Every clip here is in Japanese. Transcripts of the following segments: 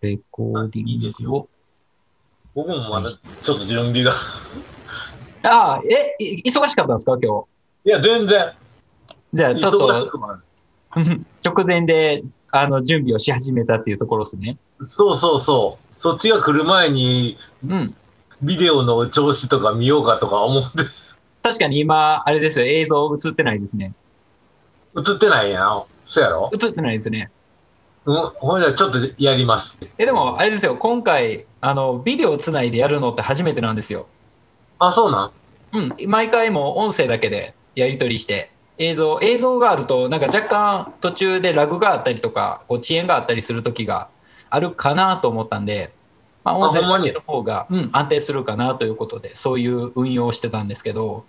レコーディングを。いいですよ僕もまだちょっと準備が。ああ、え、い忙しかったんですか、今いや、全然。日。じゃあ、ちょっと 直前であの準備をし始めたっていうところですね。そうそうそう。そっちが来る前に、うん。ビデオの調子とか見ようかとか思って、確かに今、あれですよ、映像映ってないですね。映ってないやん。そうやろ？映ってないですね。うん、ほんじゃちょっとやります。え、でも、あれですよ、今回、あの、ビデオつないでやるのって初めてなんですよ。あ、そうなん？うん。毎回もう音声だけでやり取りして、映像、映像があると、なんか若干途中でラグがあったりとか、こう遅延があったりする時があるかなと思ったんで、まあ、音声だけの方が、うん、安定するかなということで、そういう運用をしてたんですけど、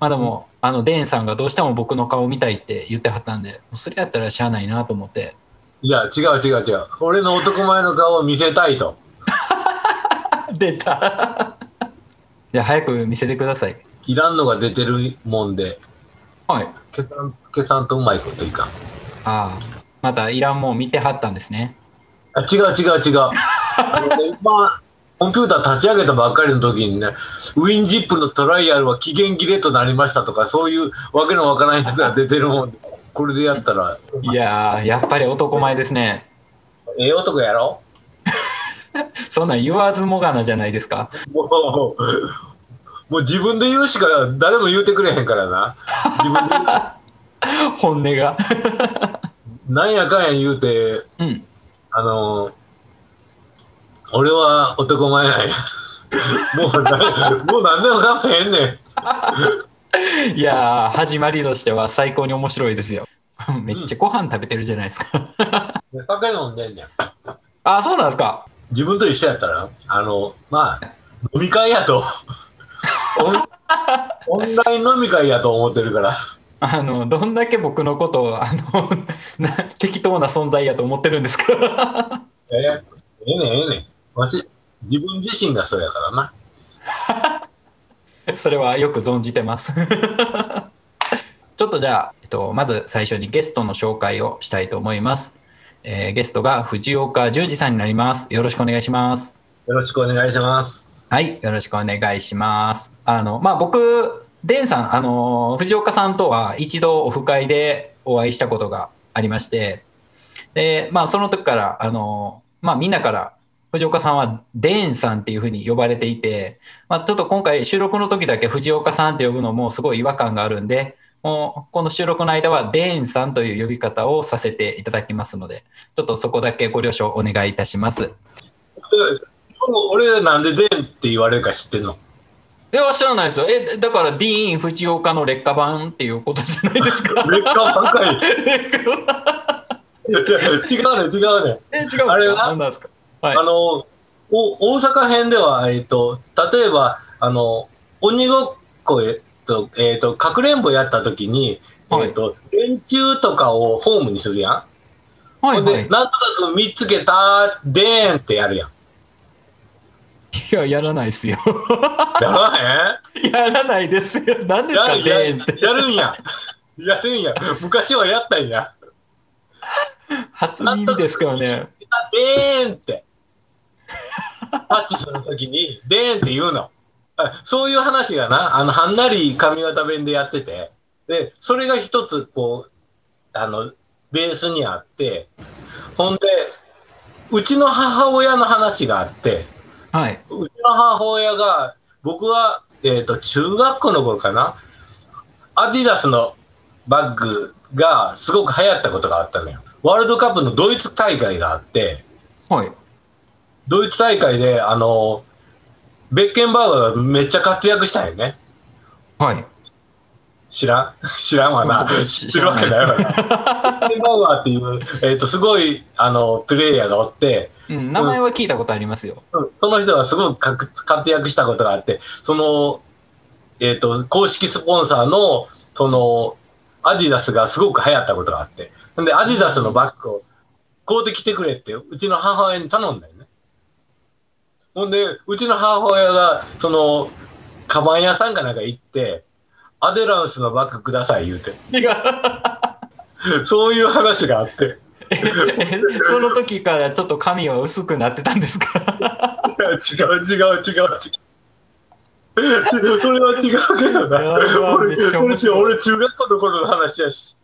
まあでも、あの、デーンさんがどうしても僕の顔見たいって言ってはったんで、それやったらしゃあないなと思って、いや、違う違う違う。俺の男前の顔を見せたいと。出た じゃあ早く見せてください。いらんのが出てるもんで、はい。消さん、消さんとうまいこといかん。ああ、またいらんもん見てはったんですね。あ違う違う違う。あのね今、コンピューター立ち上げたばっかりの時にね、ウィンジップのトライアルは期限切れとなりましたとか、そういうわけのわからないやつが出てるもんで、これでやったら、いやー、やっぱり男前ですね。ええ男やろ？そんなん言わずもがなじゃないですか。もう、もう自分で言うしか誰も言うてくれへんからな。自分で言う 本音が。なんやかんや言うて、うん。あの俺は男前なんや。もうな、もう何でもかんへんねん。いやー、始まりとしては最高に面白いですよ。めっちゃご飯食べてるじゃないですか。酒飲んでんねん。あ、そうなんですか。自分と一緒やったら、あの、まあ、飲み会やと。オンオンライン飲み会やと思ってるから。あの、どんだけ僕のことを、あの、な適当な存在やと思ってるんですか。ええええねん、ええねん。わし、自分自身がそうやからな。それはよく存じてます。ちょっとじゃあ、えっと、まず最初にゲストの紹介をしたいと思います。えーゲストが藤岡十二さんになります。よろしくお願いします。よろしくお願いします。はい、よろしくお願いします。あの、まあ、僕、デンさん、あの、藤岡さんとは一度オフ会でお会いしたことがありまして、で、まあ、その時から、あの、まあ、みんなから、藤岡さんはデンさんっていうふうに呼ばれていて、まあ、ちょっと今回収録の時だけ藤岡さんって呼ぶのもすごい違和感があるんで、もうこの収録の間はデーンさんという呼び方をさせていただきますので、ちょっとそこだけご了承お願いいたします。で俺なんでデンって言われるか知ってんの？いや、知らないですよ。え、だから、ディーン・藤岡の劣化版っていうことじゃないですか？劣化ばっかり。違うね違うね。え、違うんですか？あれは？何なんですか？はいあ。のお大阪編では、えっと、例えばあの鬼ごっこえっと、えっと、かくれんぼやった時に、はいえっと、連中とかをホームにするやん。はいはい。で、なんとなく見つけたでーんってやるやん。いや、やらないですよ。やらへんやらないですよ。何ですか、ややデーンって。やるんや。やるんや。昔はやったんや。初耳ですからね。あでーんって。タッチするときに、でーんって言うの。あそういう話がな、あの、はんなり髪型弁でやってて、で、それが一つ、こう、あの、ベースにあって、ほんで、うちの母親の話があって、はい。うちの母親が、僕は、えっ、と、中学校の頃かな、アディダスのバッグがすごく流行ったことがあったのよ。ワールドカップのドイツ大会があって、はい。ドイツ大会で、あの、ベッケンバウアーがめっちゃ活躍したんよね。はい。知らん？知らんわな。僕知ってるわけないわな。ベッケンバウアーっていう、えっ、と、すごい、あの、プレイヤーがおって、うん、名前は聞いたことありますよ。うんその人がすごく活活躍したことがあって、その、えっ、と、公式スポンサーの、その、アディダスがすごく流行ったことがあって、んで、アディダスのバッグを買うてきてくれって、うちの母親に頼んだよね。ほんで、うちの母親が、その、カバン屋さんかなんか行って、アデランスのバッグください言うて。違う。そういう話があって。その時からちょっと髪は薄くなってたんですか？いや違う違う違う違う。それは違うけどな。俺俺中学校の頃の話やし。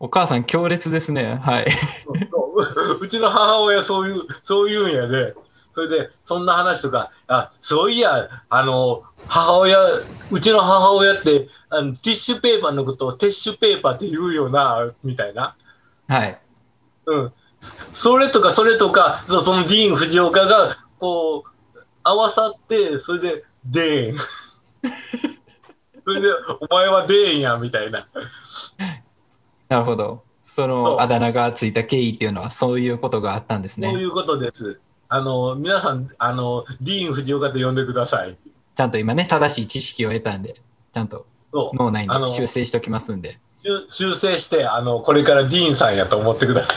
お母さん強烈ですね。はい。そう うちの母親そういう、そういうんやで、それで、そんな話とか、あ、そういや、あの、母親、うちの母親って、あのティッシュペーパーのことをティッシュペーパーって言うよな、みたいな。はい。うん。それとか、それとか、そそのディーン・フジオカが、こう、合わさって、それで、デーン。それで、お前はデーンや、みたいな。なるほど。そのあだ名がついた経緯っていうのはそういうことがあったんですね。そういうことです。あの、皆さん、あの、ディーン・フジオカと呼んでください。ちゃんと今ね、正しい知識を得たんで、ちゃんと。脳内に修正しておきますんで。修修正して、あの、これからディーンさんやと思ってください。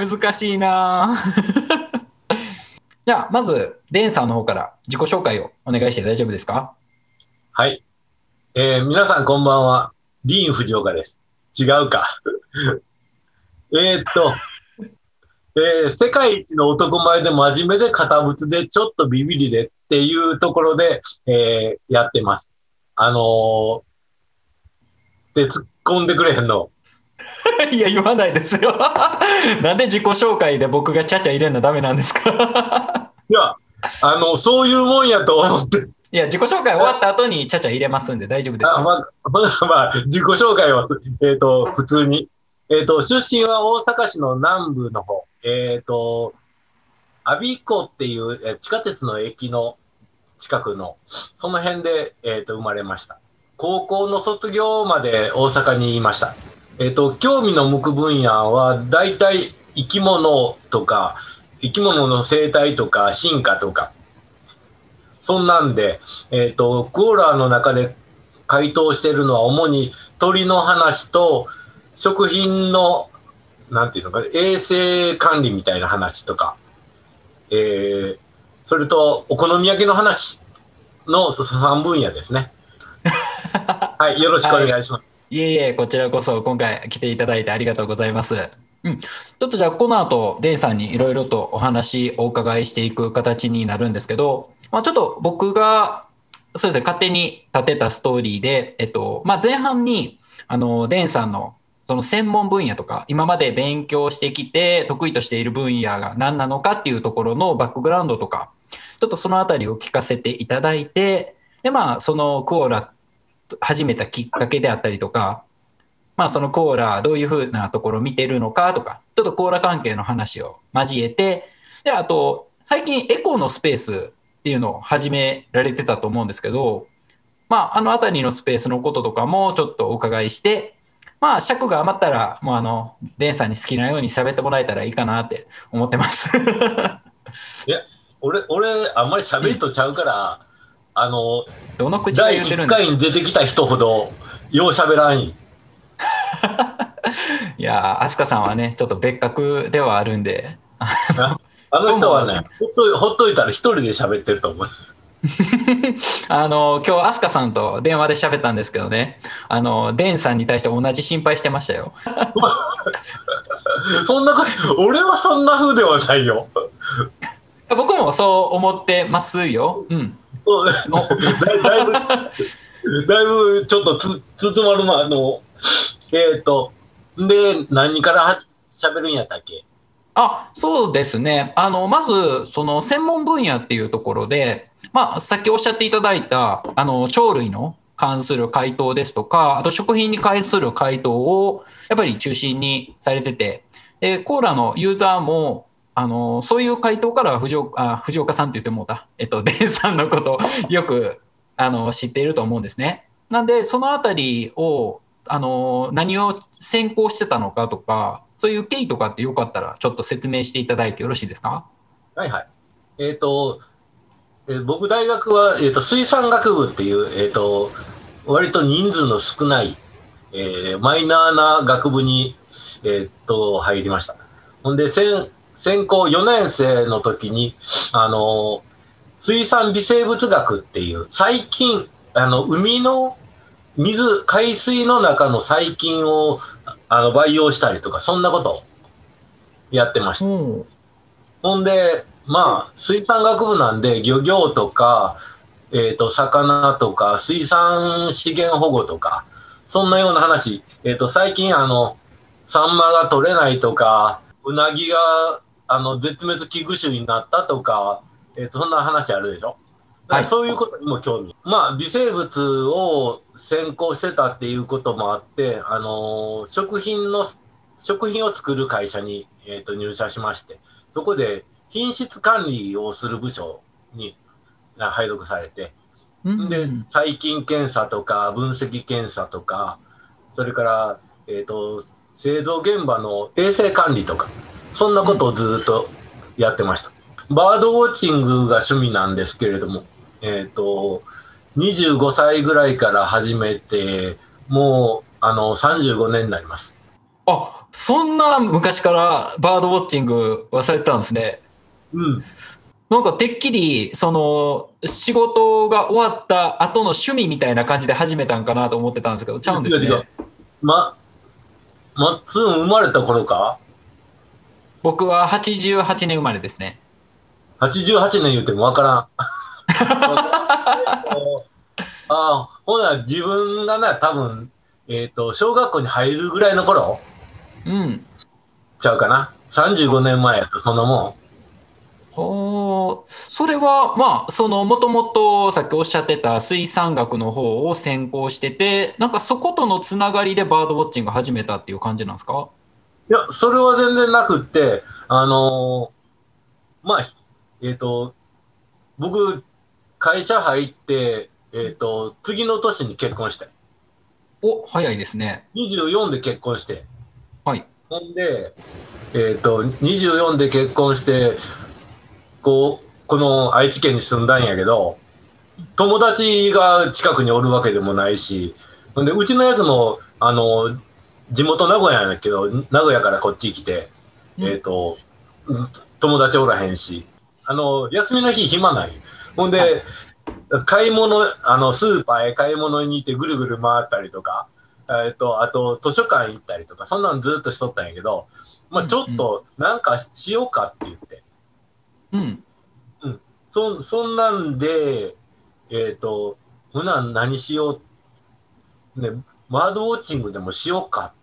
難しいなぁ じゃあ、まず、デンさんの方から自己紹介をお願いして大丈夫ですか？はい。えー皆さんこんばんは。ディーン・フジオカです。違うか。えーっと、えー世界一の男前で真面目で堅物でちょっとビビりでっていうところで、えーやってます。あのー、で、突っ込んでくれへんの。いや、言わないですよ。なんで自己紹介で僕がちゃちゃ入れるのダメなんですか？いや、あの、そういうもんやと思っていや、自己紹介終わった後にちゃちゃ入れますんで大丈夫ですあまあ、まあ、まあ、自己紹介は、えっ、と、普通に。えっ、と、出身は大阪市の南部の方。えっ、と、阿鼻子っていう地下鉄の駅の近くの、その辺で、えっ、と、生まれました。高校の卒業まで大阪にいました。えっ、と、興味の向く分野は、大体生き物とか、生き物の生態とか進化とか、そんなんで、えっ、と、クオーラーの中で回答しているのは主に鳥の話と食品の、なんていうのか、衛生管理みたいな話とか、えー、それとお好み焼きの話の3分野ですね。はい、よろしくお願いします。いえいえ、こちらこそ今回来ていただいてありがとうございます。うん、ちょっとじゃあこの後、デンさんにいろいろとお話お伺いしていく形になるんですけど、まあ、ちょっと僕がそうですね、勝手に立てたストーリーで、えっと、まあ、前半に、あの、デンさんのその専門分野とか、今まで勉強してきて得意としている分野が何なのかっていうところのバックグラウンドとか、ちょっとそのあたりを聞かせていただいて、で、まあ、そのクオーラ始めたきっかけであったりとか、まあ、そのコーラどういうふうなところを見てるのかとか、ちょっとコーラ関係の話を交えて、で、あと、最近エコーのスペースっていうのを始められてたと思うんですけど、まあ、あのあたりのスペースのこととかもちょっとお伺いして、まあ、尺が余ったら、もうあの、デンさんに好きなように喋ってもらえたらいいかなって思ってます。俺、俺、あんまり喋りとちゃうから、あの、どの口が第1言ってるんですか？回に出てきた人ほど、よう喋らん。いやー、アスカさんはね、ちょっと別格ではあるんで、あの人はね、ほっといほっといたら一人で喋ってると思う。あの、今日アスカさんと電話で喋ったんですけどね、あの、デンさんに対して同じ心配してましたよ。そんな俺はそんな風ではないよ。僕もそう思ってますよ。うん。そうだおだいぶ、だいぶちょっとつ、つつまるな、あの、えっ、と、で、何からは喋るんやったっけ？あ、そうですね。あの、まず、その専門分野っていうところで、まあ、さっきおっしゃっていただいた、あの、鳥類の関する回答ですとか、あと食品に関する回答を、やっぱり中心にされてて、で、コーラのユーザーも、あの、そういう回答から藤岡、あ藤岡さんって言ってもうた、えっと、デンさんのことをよく、あの、知っていると思うんですね。なんで、そのあたりを、あの、何を先行してたのかとか、そういう経緯とかってよかったら、ちょっと説明していただいてよろしいですか？はいはい。えっ、と、えー僕大学は、えー、と水産学部っていう、えっ、と、割と人数の少ない、えーマイナーな学部に、えっ、と、入りました。ほんで、専専攻4年生の時に、あの、水産微生物学っていう、最近、あの、海の、水、海水の中の細菌をあの培養したりとか、そんなことをやってました。うんほんで、まあ、水産学部なんで、漁業とか、えっ、と、魚とか、水産資源保護とか、そんなような話、えっ、と、最近、あの、サンマが取れないとか、うなぎが、あの、絶滅危惧種になったとか、えっ、と、そんな話あるでしょ。はいそういうことにも興味。まあ、微生物を専攻してたっていうこともあって、あの食品の、食品を作る会社に、えっ、と、入社しまして、そこで品質管理をする部署にあ配属されて、うんで、細菌検査とか分析検査とか、それから、えっ、と、製造現場の衛生管理とか、そんなことをずっとやってました。バードウォッチングが趣味なんですけれども、えっ、と、25歳ぐらいから始めて、もう、あの、35年になります。あそんな昔からバードウォッチングはされてたんですね。うん。なんかてっきりその仕事が終わった後の趣味みたいな感じで始めたんかなと思ってたんですけどちゃうんですね違う違う。ま、マッツン生まれた頃か？僕は88年生まれですね ?88 年言ってもわからん。ああ、ほな、自分がな、多分、えっ、と、小学校に入るぐらいの頃？うんちゃうかな？35年前やと、そんなもほうそれはまあそのもともとさっきおっしゃってた水産学の方を専攻しててなんかそことのつながりでバードウォッチング始めたっていう感じなんですか？ん。いや、それは全然なくって、あのーまあ、えっ、と、僕、会社入って、えっ、と、次の年に結婚して、お早いですね。24で結婚して、はい。ほんで、えっ、と、24で結婚して、こう、この愛知県に住んだんやけど、友達が近くにおるわけでもないし、ほんで、うちのやつも、あの、地元名古屋やけど、名古屋からこっち来て、うん。えっ、と、うん友達おらへんし、あの、休みの日暇ない。ほんで、買い物、あの、スーパーへ買い物に行ってぐるぐる回ったりとか、えっと、あと図書館行ったりとか、そんなんずっとしとったんやけど、まあ、ちょっとなんかしようかって言って、うん。そそんなんで、えっ、と、ほな何しよう、ね、バードウォッチングでもしようか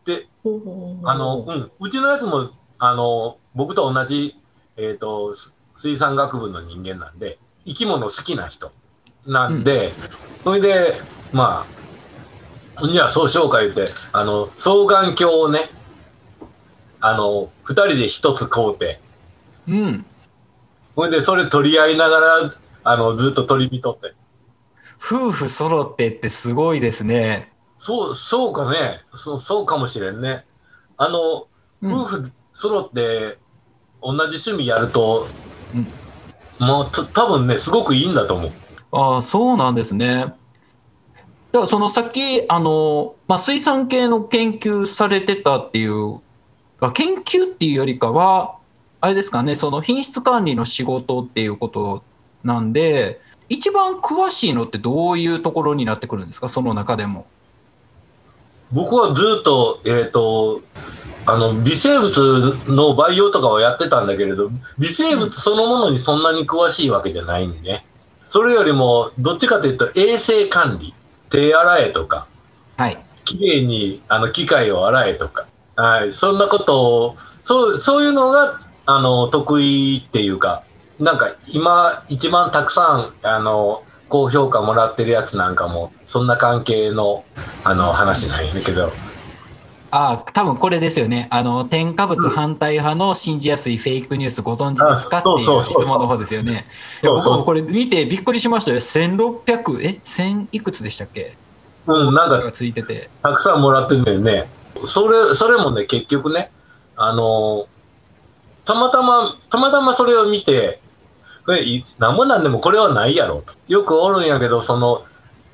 って、あの、うん、うちのやつも、あの、僕と同じ、えっ、と、す水産学部の人間なんで、生き物好きな人なんで、それで、まあ、じゃあそうしようか言って、あの、双眼鏡をね、あの、二人で一つ買うて、うんそれでそれ取り合いながら、あの、ずっと取り見とって。夫婦揃ってってすごいですね。そう、そうかね。そう、そうかもしれんね。あの、うん夫婦揃って同じ趣味やると、もうた多分ね、すごくいいんだと思う。ああ、そうなんですね。だからそのさっき、あの、まあ、水産系の研究されてたっていう、あ研究っていうよりかは、あれですかね、その品質管理の仕事っていうことなんで、一番詳しいのってどういうところになってくるんですか、その中でも。僕はずっと、えっ、と、あの、微生物の培養とかはやってたんだけれど、微生物そのものにそんなに詳しいわけじゃないんでね。それよりも、どっちかというと衛生管理、手洗えとか、はい。きれいにあの機械を洗えとか、はい、そんなことを、そうそういうのがあの得意っていうか、なんか今、一番たくさんあの高評価もらってるやつなんかも、そんな関係のあの話なんやけど、ああ、多分これですよね。あの、添加物反対派の信じやすいフェイクニュースご存知ですか？あっていう質問の方ですよね。僕もこれ見てびっくりしましたよ。1600、え ?1000 いくつでしたっけ？うん、なんかがついてて。たくさんもらってるんだよね。それ、それもね、結局ね、あのたまたま、たまたまそれを見て、これ、いなんもなんでもこれはないやろと。よくおるんやけど、その、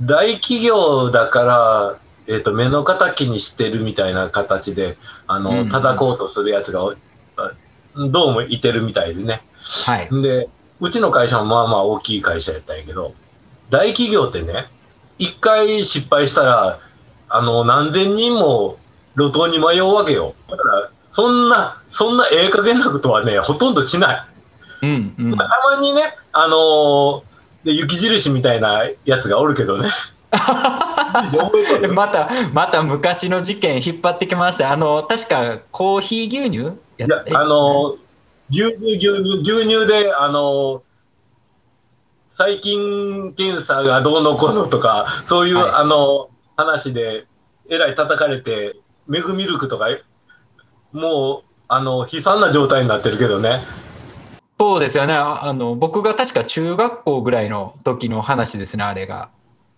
大企業だから、えっ、と、目の敵にしてるみたいな形で、あうんの、叩こうとするやつが、あどうもいてるみたいでね。はい。で、うちの会社もまあまあ大きい会社やったんやけど、大企業ってね、一回失敗したら、あの、何千人も路頭に迷うわけよ。だから、そんな、そんなええ加減なことはね、ほとんどしない。うんうんまあ、たまにね、あのーで雪印みたいなやつがおるけどね。またまた昔の事件引っ張ってきました。あの確かコーヒー牛乳？やいや、あのー牛乳、牛乳、牛乳で、あのー細菌検査がどうのこうのとか、そういう、はい。あの話で、えらい叩かれて、メグミルクとか、もう、あの、悲惨な状態になってるけどね。そうですよね。ああの僕が確か中学校ぐらいの時の話ですねあれが。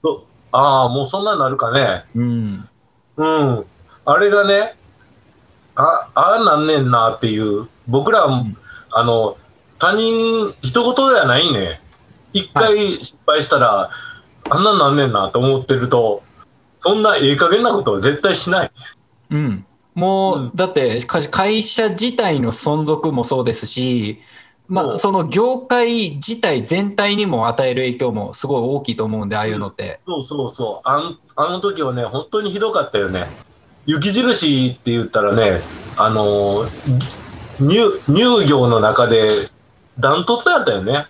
そああ、もうそんなになるかね。うんうん。あれがね、あ、ああなんねんなっていう、僕ら、んあの、他人、一言ではないね。一回失敗したら、あんなんなんねんなと思ってると、そんなええ加減なことは絶対しない。うんもう、うんだってか会社自体の存続もそうですしまあ、その業界自体全体にも与える影響もすごい大きいと思うんで、ああいうのって。そうそうそう。あんあの時はね、本当にひどかったよね。雪印って言ったらね、あのー乳、乳業の中でダントツやったよね。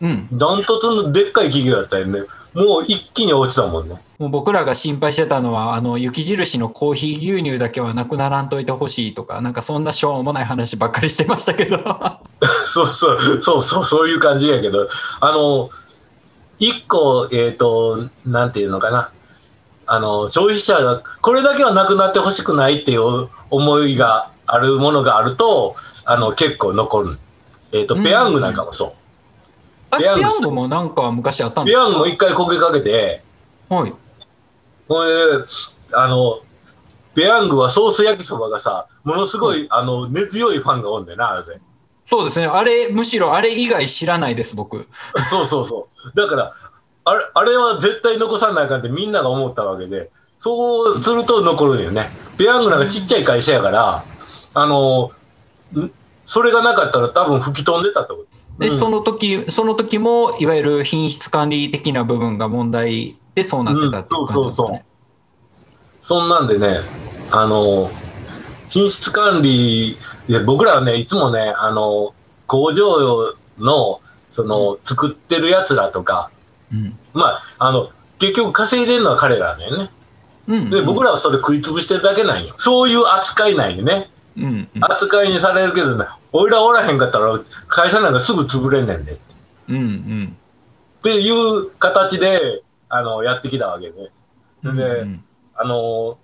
うん。ダントツのでっかい企業やったよね。もう一気に落ちたもんね。もう僕らが心配してたのは、あの、雪印のコーヒー牛乳だけはなくならんといてほしいとか、なんかそんなしょうもない話ばっかりしてましたけど。そ うそう、そうそう、そういう感じやけど、あの、一個、えっ、と、なんていうのかな。あの、消費者が、これだけはなくなってほしくないっていう思いがあるものがあると、あの、結構残る。えっ、と、うんペヤングなんかもそう。あ、ペペヤングヤングもなんか昔あったんですか？ペヤングも一回こけかけて、はい。ほいで、あの、ペヤングはソース焼きそばがさ、ものすごい、あの、根強いファンがおんでな、あ。そうですね。あれ、むしろあれ以外知らないです、僕。そうそうそう。だから、あれあれは絶対残さないかんってみんなが思ったわけで、そうすると残るんよね。ペヤングなんかちっちゃい会社やから、あの、んそれがなかったら多分吹き飛んでたと思う。で、うんその時、その時も、いわゆる品質管理的な部分が問題でそうなってたっていう感じですかね。そんなんでね、あの、品質管理で僕らはね、いつもね、あの、工場の、その、作ってる奴らとか、うん。まあ、あの、結局稼いでるのは彼らだよね。うん。で、僕らはそれ食い潰してるだけなんよ。そういう扱いなんよね。うん。うん。扱いにされるけどね、おいらおらへんかったら会社なんかすぐ潰れんねんで。っうん。うん。ていう形で、あの、やってきたわけで。うん。でうんあの、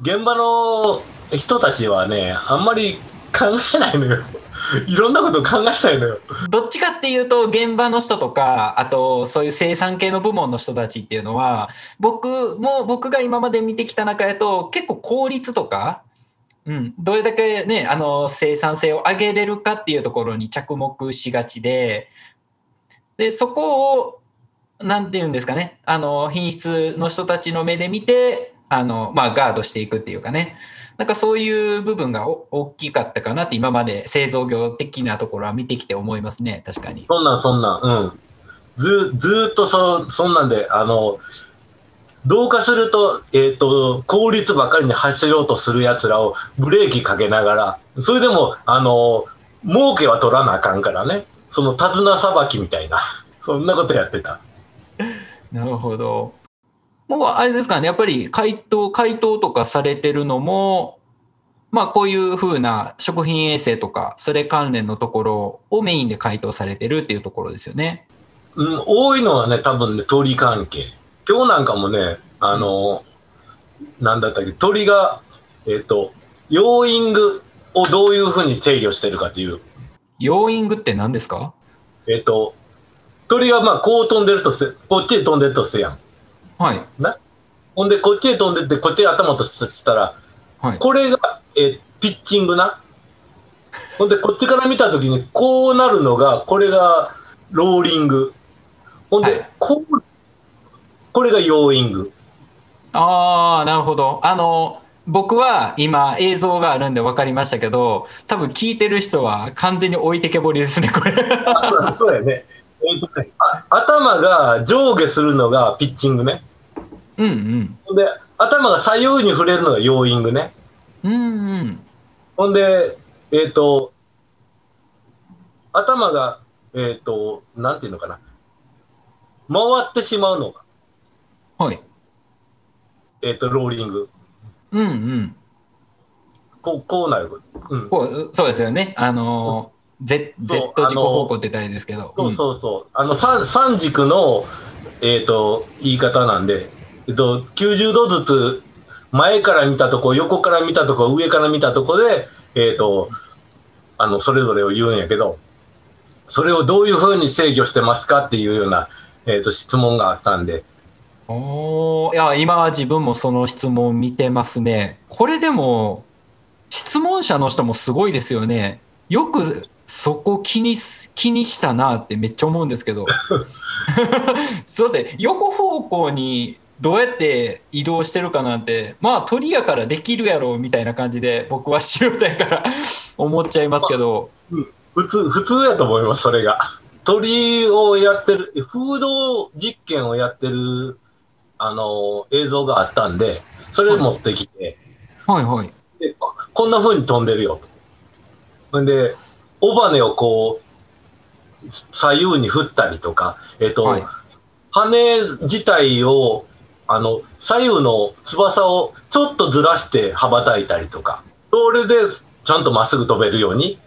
現場の人たちはね、あんまり考えないのよ。いろんなこと考えないのよ。どっちかっていうと、現場の人とか、あと、そういう生産系の部門の人たちっていうのは、僕も、僕が今まで見てきた中やと、結構効率とか、うん、どれだけね、あの、生産性を上げれるかっていうところに着目しがちで、で、そこを、なんていうんですかね、あの、品質の人たちの目で見て、あの、まあ、ガードしていくっていうかね、なんかそういう部分がお大きかったかなって今まで製造業的なところは見てきて思いますね、確かに。そんなんそんなん、うん。ず、ずっとそ、そんなんで、あの、同化すると、えっ、と、効率ばかりに走ろうとする奴らをブレーキかけながら、それでも、あの、儲けは取らなあかんからね。その手綱さばきみたいな、そんなことやってた。なるほど。もうあれですかね、やっぱり回答、回答とかされてるのも、まあこういうふうな食品衛生とか、それ関連のところをメインで回答されてるっていうところですよね。うん、多いのはね、多分ね、鳥関係。今日なんかもね、あの、なんだったっけ、鳥が、えっ、と、ヨーイングをどういうふうに制御してるかっていう、ヨーイングって何ですか？えっ、と、鳥がまあこう飛んでるとす、こっちへ飛んでるとするやん。はい。ほんで、こっちへ飛んでって、こっちへ頭としたら、はい。これが、えピッチングな？ほんで、こっちから見たときに、こうなるのが、これがローリング。ほんで、はいこう、これがヨーイング。ああ、なるほど。あの、僕は今映像があるんで分かりましたけど、多分聞いてる人は完全に置いてけぼりですね、これ。あ そうやね。えっとねあ頭が上下するのがピッチングね。うんうん。で、頭が左右に触れるのがヨーイングね。うんうん。ほんで、えっ、と、頭が、えっ、と、なんていうのかな。回ってしまうのが、はい。えっ、と、ローリング。うんうん。こう、こうなる。うん。こうそうですよね。あのー、Z、Z 軸方向って言ったらいいですけど。そうそうそう。あの、三三軸の、えっ、と、言い方なんで、えっ、と、90度ずつ、前から見たとこ、横から見たとこ、上から見たとこで、えっ、と、あの、それぞれを言うんやけど、それをどういうふうに制御してますかっていうような、えっ、と、質問があったんで、うん。おいや、今は自分もその質問見てますね。これでも、質問者の人もすごいですよね。よくそこ気に気にしたなってめっちゃ思うんですけど。そうで、横方向にどうやって移動してるかなんて、まあ鳥やからできるやろみたいな感じで僕は素人やから 思っちゃいますけど。普通、普通やと思います、それが。鳥をやってる、風洞実験をやってる、あの、映像があったんで、それ持ってきて、はいはい。でここんな風に飛んでるよと。ほんで、尾羽をこう、左右に振ったりとか、えっ、と、はい羽自体を、あの、左右の翼をちょっとずらして羽ばたいたりとか、それでちゃんとまっすぐ飛べるように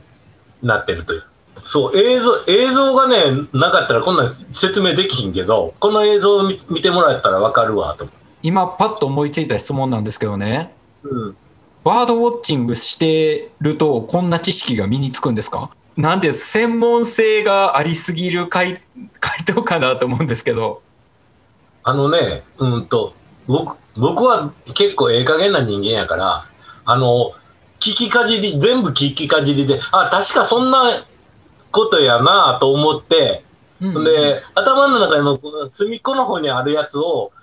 なってるという。そう、映像、映像がね、なかったらこんなん説明できひんけど、この映像を見見てもらったらわかるわ、と。今パッと思いついた質問なんですけどね。うん。バードウォッチングしてるとこんな知識が身につくんですか？なんで専門性がありすぎる回 回答かなと思うんですけど。あのね、うんと、僕、僕は結構ええ加減な人間やから、あの、聞きかじり、全部聞きかじりで、あ、確かそんなことやなと思って、うんで、頭の中のこの隅っこの方にあるやつを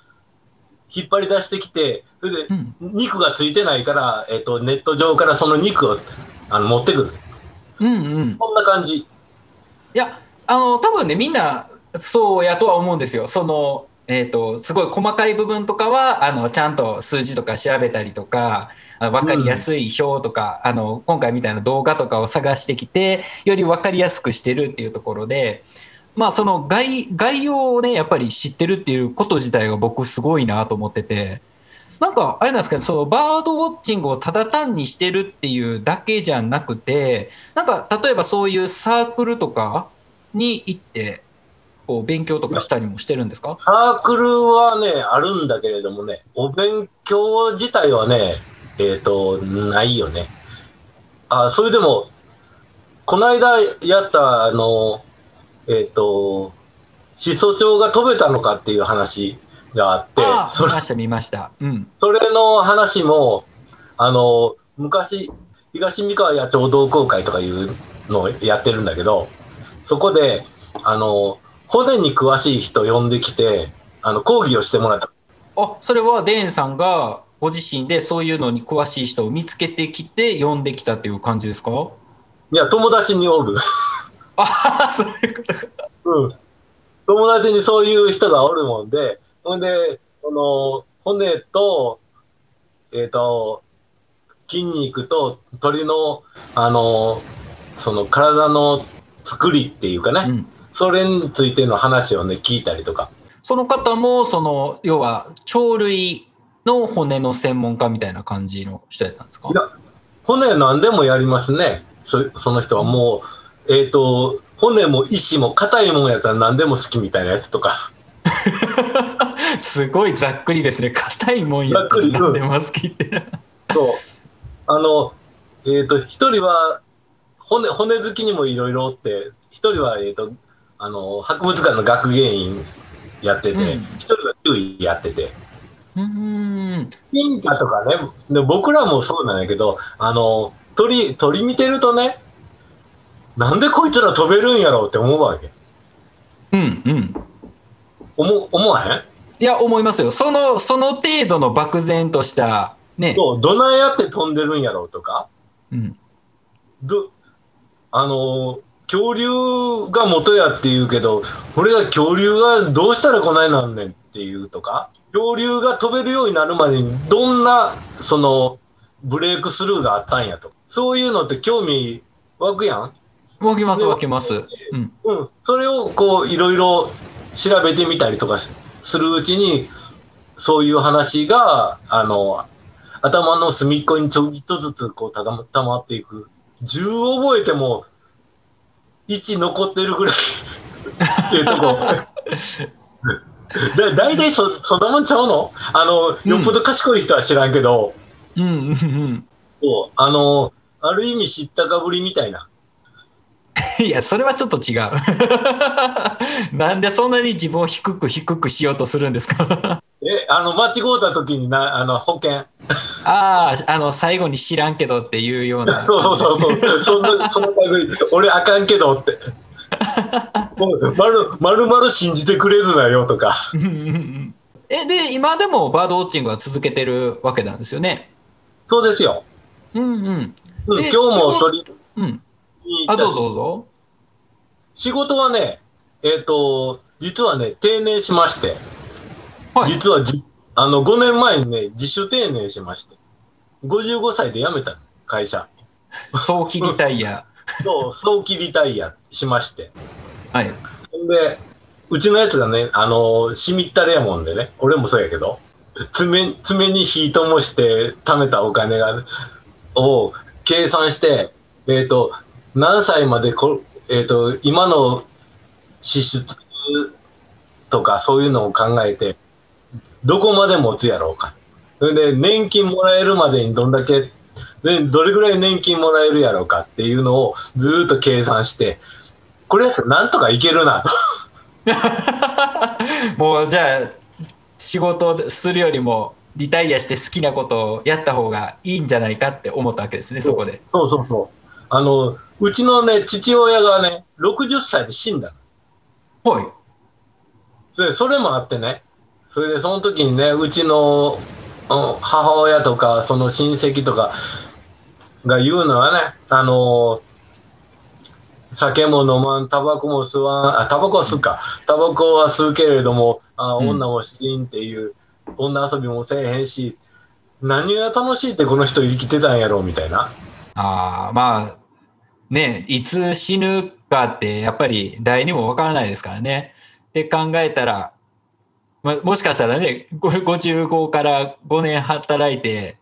引っ張り出してきて、それでうん肉がついてないから、えっ、と、ネット上からその肉をあの持ってくる。うんうん。こんな感じ。いや、あの、多分ね、みんなそうやとは思うんですよ。その、えっ、と、すごい細かい部分とかは、あの、ちゃんと数字とか調べたりとか、あわかりやすい表とか、あの、今回みたいな動画とかを探してきて、よりわかりやすくしてるっていうところで、まあ、その概、概要をね、やっぱり知ってるっていうこと自体が僕すごいなと思ってて、なんか、あれなんですけど、そのバードウォッチングをただ単にしてるっていうだけじゃなくて、なんか、例えばそういうサークルとかに行って、こう、勉強とかしたりもしてるんですか？サークルはね、あるんだけれどもね、お勉強自体はね、えっ、と、ないよね。あ、それでも、この間やった、あの、えっ、と、しそ帳が飛べたのかっていう話があって、ああ、それ見ました、見ました。うん。それの話も、あの、昔、東三河野鳥同好会とかいうのをやってるんだけど、そこで、あの、骨に詳しい人呼んできて、あの、講義をしてもらった。あ、それはデーンさんがご自身でそういうのに詳しい人を見つけてきて呼んできたっていう感じですか？いや、友達におる。ああ、そういうことか。うん。友達にそういう人がおるもんで、ほんで、この、骨と、えっ、と、筋肉と鳥の、あの、その体の作りっていうかね、うん。それについての話をね、聞いたりとか。その方も、その、要は、鳥類の骨の専門家みたいな感じの人やったんですか？いや骨何でもやりますね。そその人はもう、えっ、と、骨も石も硬いもんやったら何でも好きみたいなやつとか。すごいざっくりですね。硬いもんやったら何でも好きって。そう。あの、えっ、と、一人は骨、骨好きにもいろいろおって、一人は、えっ、と、あの、博物館の学芸員やってて、うん一、人は獣医やってて、うーん。インカとかね、で僕らもそうなんやけど、あの、鳥、鳥見てるとね、なんでこいつら飛べるんやろうって思うわけ。うんうん。思思わへん？いや、思いますよ。その、その程度の漠然とした、ね。そう、どないやって飛んでるんやろうとか、うん。ど、あの、恐竜が元やって言うけど、これが恐竜がどうしたらこないなんねんっっていうとか、恐竜が飛べるようになるまでにどんな、その、ブレイクスルーがあったんやと。そういうのって興味湧くやん？湧きます湧きます。うん。うん。それをこう、いろいろ調べてみたりとかするうちに、そういう話が、あの、頭の隅っこにちょびっとずつこうたまっていく。10覚えても、1残ってるぐらい っていうとこ。だ大体そそんなもんちゃうの？あの、よっぽど賢い人は知らんけど、うんうんうん。そうあの、ある意味知ったかぶりみたいな。いや、それはちょっと違う。なんでそんなに自分を低く低くしようとするんですか？え、あの、間違うた時にな、あの、保険。ああ、あの、最後に知らんけどっていうような。そ うそうそうそう。そんな、その類、俺あかんけどって。もう、まる、まるまる信じてくれるなよとか。え、で、今でもバードウォッチングは続けてるわけなんですよね？そうですよ。うんうん。うん、で今日も取りうん。あ、どうぞどうぞ。仕事はね、えっ、と、実はね、定年しまして、はい。実はじ、あの、5年前にね、自主定年しまして、55歳で辞めたの会社。早期リタイア。そう、早期リタイアしまして。はい。ほんで、うちのやつがね、あの、しみったれやもんでね、俺もそうやけど、爪、爪に火灯して貯めたお金が、を計算して、えっ、と、何歳までこ、えっ、と、今の支出とかそういうのを考えて、どこまで持つやろうか。それで、年金もらえるまでにどんだけ、でどれぐらい年金もらえるやろうかっていうのをずーっと計算して、これやったらなんとかいけるなと。もうじゃあ仕事するよりもリタイアして好きなことをやった方がいいんじゃないかって思ったわけですねそこで。そうそうそう。あの、うちのね、父親がね、60歳で死んだの。はい。で、それもあってね、それでその時にね、うちのうん母親とか、その親戚とかが言うのはね、あの、酒も飲まん、タバコも吸わん、あ、タバコは吸うか。タバコは吸うけれども、あうん女もしんっていう、女遊びもせえへんし、何が楽しいってこの人生きてたんやろうみたいな。ああまあねいつ死ぬかってやっぱり誰にもわからないですからね。って考えたら、まあ、もしかしたらねご55から5年働いて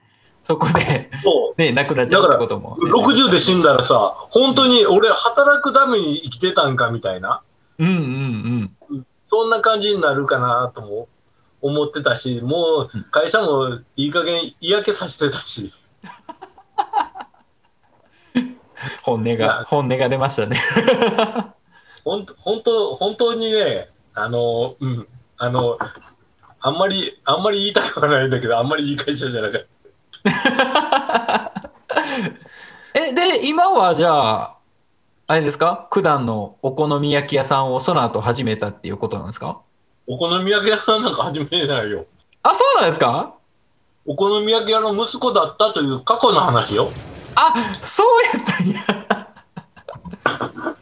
そこで。ね、亡くなっちゃうってことも、ね。60で死んだらさ、本当に俺働くために生きてたんかみたいな、うんうんうん。そんな感じになるかなとも思ってたし、もう会社もいい加減嫌気させてたし、本音が本音が出ましたね。ほん本当、本当にね、あの、うん、あの、あんまり、あんまり言いたくはないんだけど、あんまりいい会社じゃなかった。え、で、今はじゃあ、あれですか？九段のお好み焼き屋さんをその後始めたっていうことなんですか？お好み焼き屋さんなんか始めないよ。あ、そうなんですか？お好み焼き屋の息子だったという過去の話よ。あ、そうやったんや。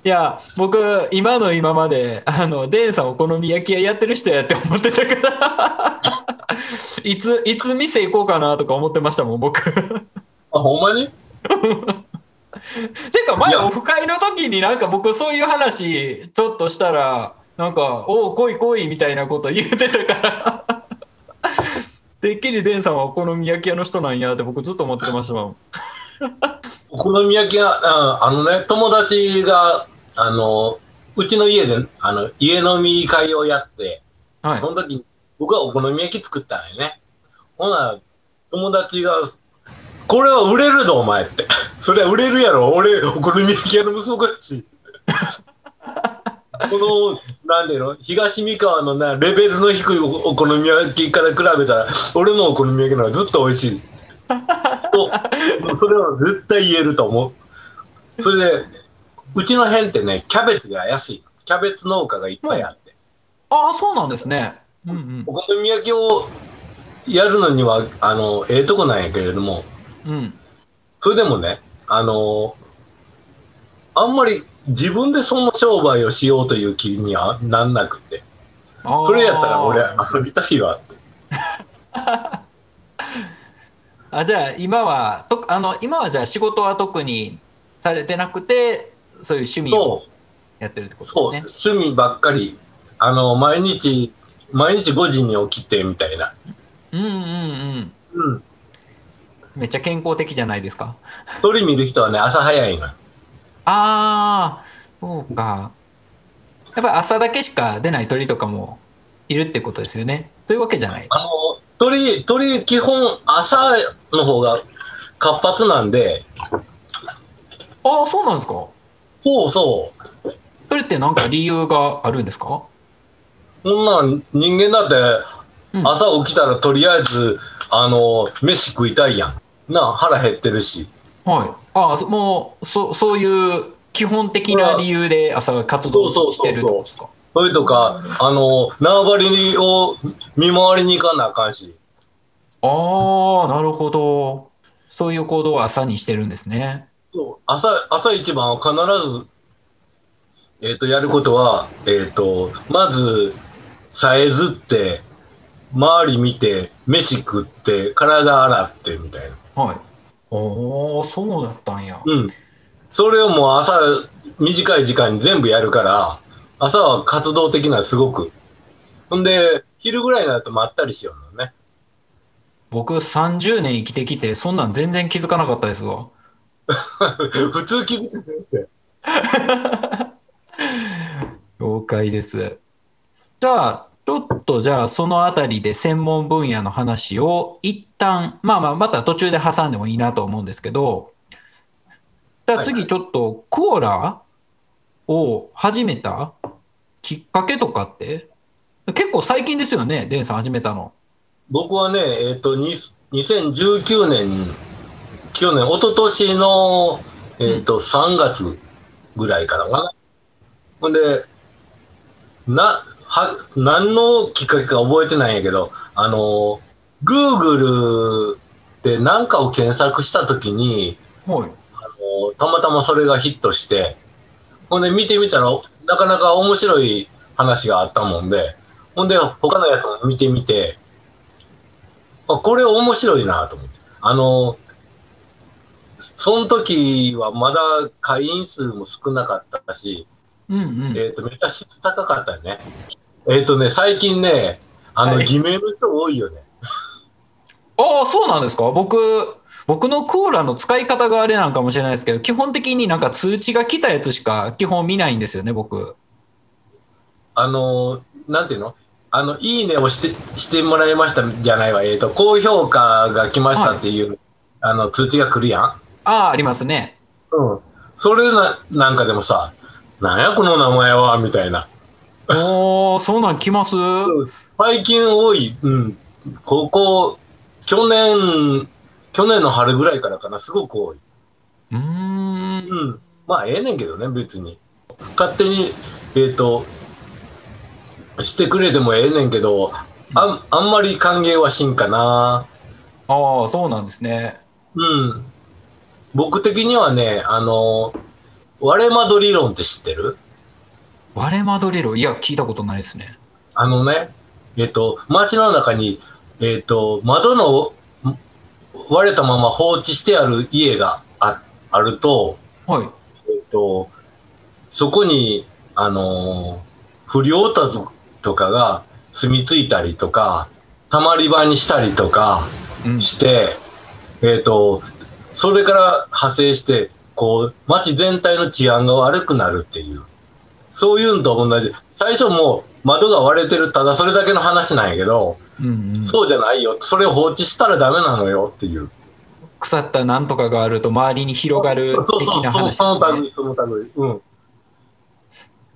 いや、僕、今の今まで、あの、デンさんお好み焼き屋やってる人やって思ってたから、いつ、いつ店行こうかなとか思ってましたもん、僕。あ、ほんまに？てか前オフ会の時になんか僕そういう話ちょっとしたらなんか「おう来い来い」みたいなこと言ってたから。てっきりデンさんはお好み焼き屋の人なんやって僕ずっと思ってましたもん。お好み焼き屋、ああのね、友達が、あの、うちの家で、あの、家飲み会をやって、はいその時に僕はお好み焼き作ったんよね。ほな、友達が、これは売れるぞ、お前って。それは売れるやろ、俺、お好み焼き屋の息子だし。この、なんでの、東三河のな、レベルの低いおお好み焼きから比べたら、俺のお好み焼きの方がずっと美味しい。と、それは絶対言えると思う。それで、うちの辺ってね、キャベツが安い。キャベツ農家がいっぱいあって。ああそうなんですねうんうんお好み焼きをやるのには、あの、ええとこなんやけれども、うんそれでもね、あの、あんまり自分でその商売をしようという気にはなんなくて。それやったら俺遊びたいわって。あじゃあ今はとあの今はじゃあ仕事は特にされてなくてそういう趣味をやってるってことですね。趣味ばっかり。あの、毎日、毎日5時に起きてみたいな。うんうんうん。うん。めっちゃ健康的じゃないですか？鳥見る人はね、朝早いの。ああそうか。やっぱり朝だけしか出ない鳥とかもいるってことですよね。そういうわけじゃない。あの、鳥、鳥、基本朝の方が活発なんで、ああそうなんですか？そうそう。それって何か理由があるんですか？そんなん人間だってうん朝起きたらとりあえず、あの、飯食いたいやん。なあ、腹減ってるし。はい。ああそもうそそういう基本的な理由で朝活動してるってことですか？それとか、あの、縄張りを見回りに行かなあかんし。ああなるほど。そういう行動を朝にしてるんですね。朝、朝一番は必ず、えっ、と、やることは、えっ、と、まず、さえずって、周り見て、飯食って、体洗って、みたいな。はい。おおそうだったんや。うん。それをもう朝、短い時間に全部やるから、朝は活動的なすごく。ほんで、昼ぐらいになるとまったりしようのね。僕30年生きてきてそんなん全然気づかなかったですわ。普通気づかないって。了解です。じゃあ、ちょっとじゃあそのあたりで専門分野の話を一旦、まあまあまた途中で挟んでもいいなと思うんですけど、じゃあ次ちょっとクオラを始めたきっかけとかって？結構最近ですよね、デンさん始めたの。僕はね、えっ、と、に2019年、去年、一昨年の、えっ、と、3月ぐらいからかな。ほんで、な、は、何のきっかけか覚えてないんやけど、あの、Google で何かを検索したときに、はい。あのたまたまそれがヒットして、ほんで見てみたら、なかなか面白い話があったもんで、ほんで他のやつも見てみて、あこれ面白いなと思って。あの、その時はまだ会員数も少なかったし、うんうん。えっ、と、めっちゃ質高かったよね。えっ、とね、最近ね、あの、はい偽名の人多いよね。ああ、そうなんですか？僕、僕のクオラの使い方があれなんかもしれないですけど、基本的になんか通知が来たやつしか基本見ないんですよね、僕。あの、なんていうの？あの、いいねをして、してもらいましたじゃないわ。えっ、と、高評価が来ましたっていう、あの、通知が来るやん。ああ、ありますね。うん。それな、なんかでもさ、なんやこの名前は、みたいな。おー、そんなん来ます？う最近多い、うん。ここ、去年、去年の春ぐらいからかな、すごく多い。ーん。うん。まあ、ええねんけどね、別に。勝手に、えっ、と、してくれてもええねんけど、あんあんまり歓迎はしんかな。ああ、そうなんですね。うん。僕的にはね、あの、割れ窓理論って知ってる？割れ窓理論？いや、聞いたことないですね。あのね、えっ、と、街の中に、えっ、と、窓のん割れたまま放置してある家がああると、はい。えっ、と、そこに、あのー不良たちとかが住み着いたりとか、たまり場にしたりとかうん。して、えっ、と、それから派生して、こう、街全体の治安が悪くなるっていう。そういうのと同じ。最初もう窓が割れてる、ただそれだけの話なんやけど、うんうん、そうじゃないよ。それを放置したらダメなのよっていう。腐ったなんとかがあると周りに広がるそうそうそう、的な話ですね。その類、その類。うん。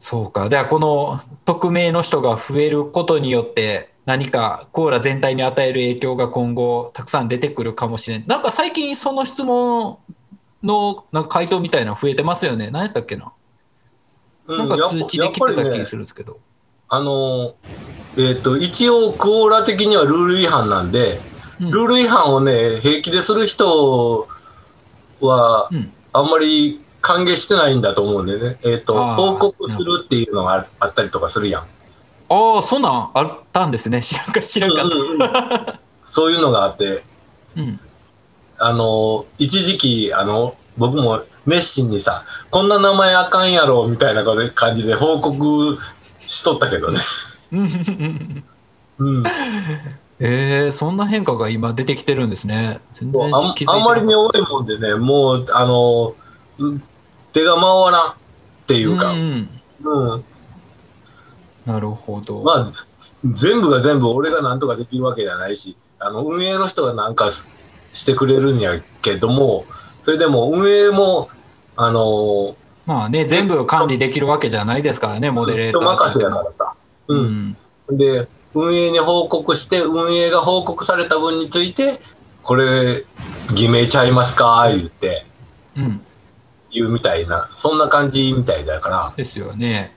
そうか。では、この匿名の人が増えることによって、何かコーラ全体に与える影響が今後たくさん出てくるかもしれん。なんか最近その質問のなんか回答みたいなの増えてますよね。何やったっけななんか通知で来てた気するんですけど。あの、えっ、と、一応、クオーラ的にはルール違反なんで、うんルール違反をね、平気でする人は、うんあんまり歓迎してないんだと思うんでね。えっ、ー報告するっていうのがああったりとかするやん。あああそんなんあったんですね。知らんか知らんか。った、うんうんうん。そういうのがあって、うん。あの、一時期、あの、僕も熱心にさ、こんな名前あかんやろ、みたいな感じで報告しとったけどね。うん。うん。えー、そんな変化が今出てきてるんですね。全然ああんまりに多いもんでね、もう、あの、うん手が回らんっていうか、ん。うん。なるほど、まあ、全部が全部俺がなんとかできるわけじゃないし、あの、運営の人がなんかしてくれるんやけども、それでも運営も、あの、まあね全部管理できるわけじゃないですからねモデレーター人任せやからさ。ううん。んで、運営に報告して、運営が報告された分について、これ、偽名ちゃいますか言って、うん言うみたいな、そんな感じみたいだから、ですよね。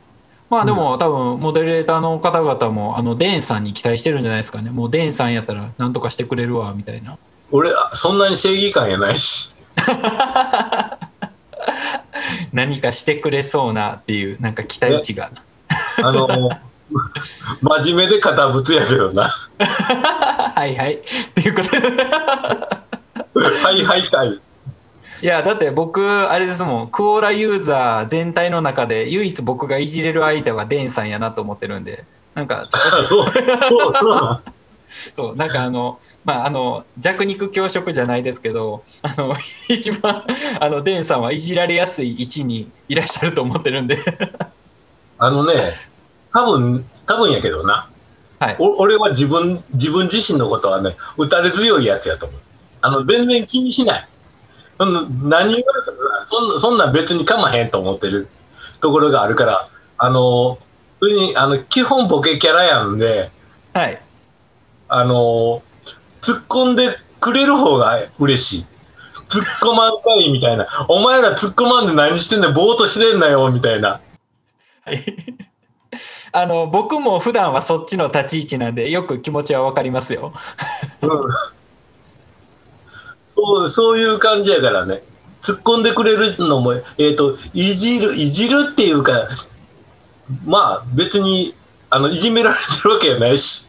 まあでも、多分モデレーターの方々もあのデンさんに期待してるんじゃないですかね。もうデンさんやったら何とかしてくれるわみたいな。俺、そんなに正義感やないし、何かしてくれそうなっていうなんか期待値が。あの、真面目で堅物やけどな。はいはい。っていうことで。はいはいはい。いやだって僕あれですもんクオーラユーザー全体の中で唯一僕がいじれる相手はデンさんやなと思ってるんでなんかそう、そう、そう。そうなんかあのまああの弱肉強食じゃないですけどあの 一番あのデンさんはいじられやすい位置にいらっしゃると思ってるんであのね、多分、多分やけどな。はいお俺は自分、自分自身のことはね、打たれ強いやつやと思う。あの、全然気にしない。そんな何言われてもなそんな、そんなん別にかまへんと思ってるところがあるから、あの、に、あの、基本ボケキャラやんで、はいあの、突っ込んでくれる方が嬉しい。突っ込まんかいみたいな。お前ら突っ込まんで何してんねん、ぼーっとしてんなよ、みたいな。はい あの僕も普段はそっちの立ち位置なんでよく気持ちは分かりますようんそう、そういう感じやからね。突っ込んでくれるのも、えっ、と、いじる、いじるっていうか、まあ別に、あの、いじめられてるわけやないし、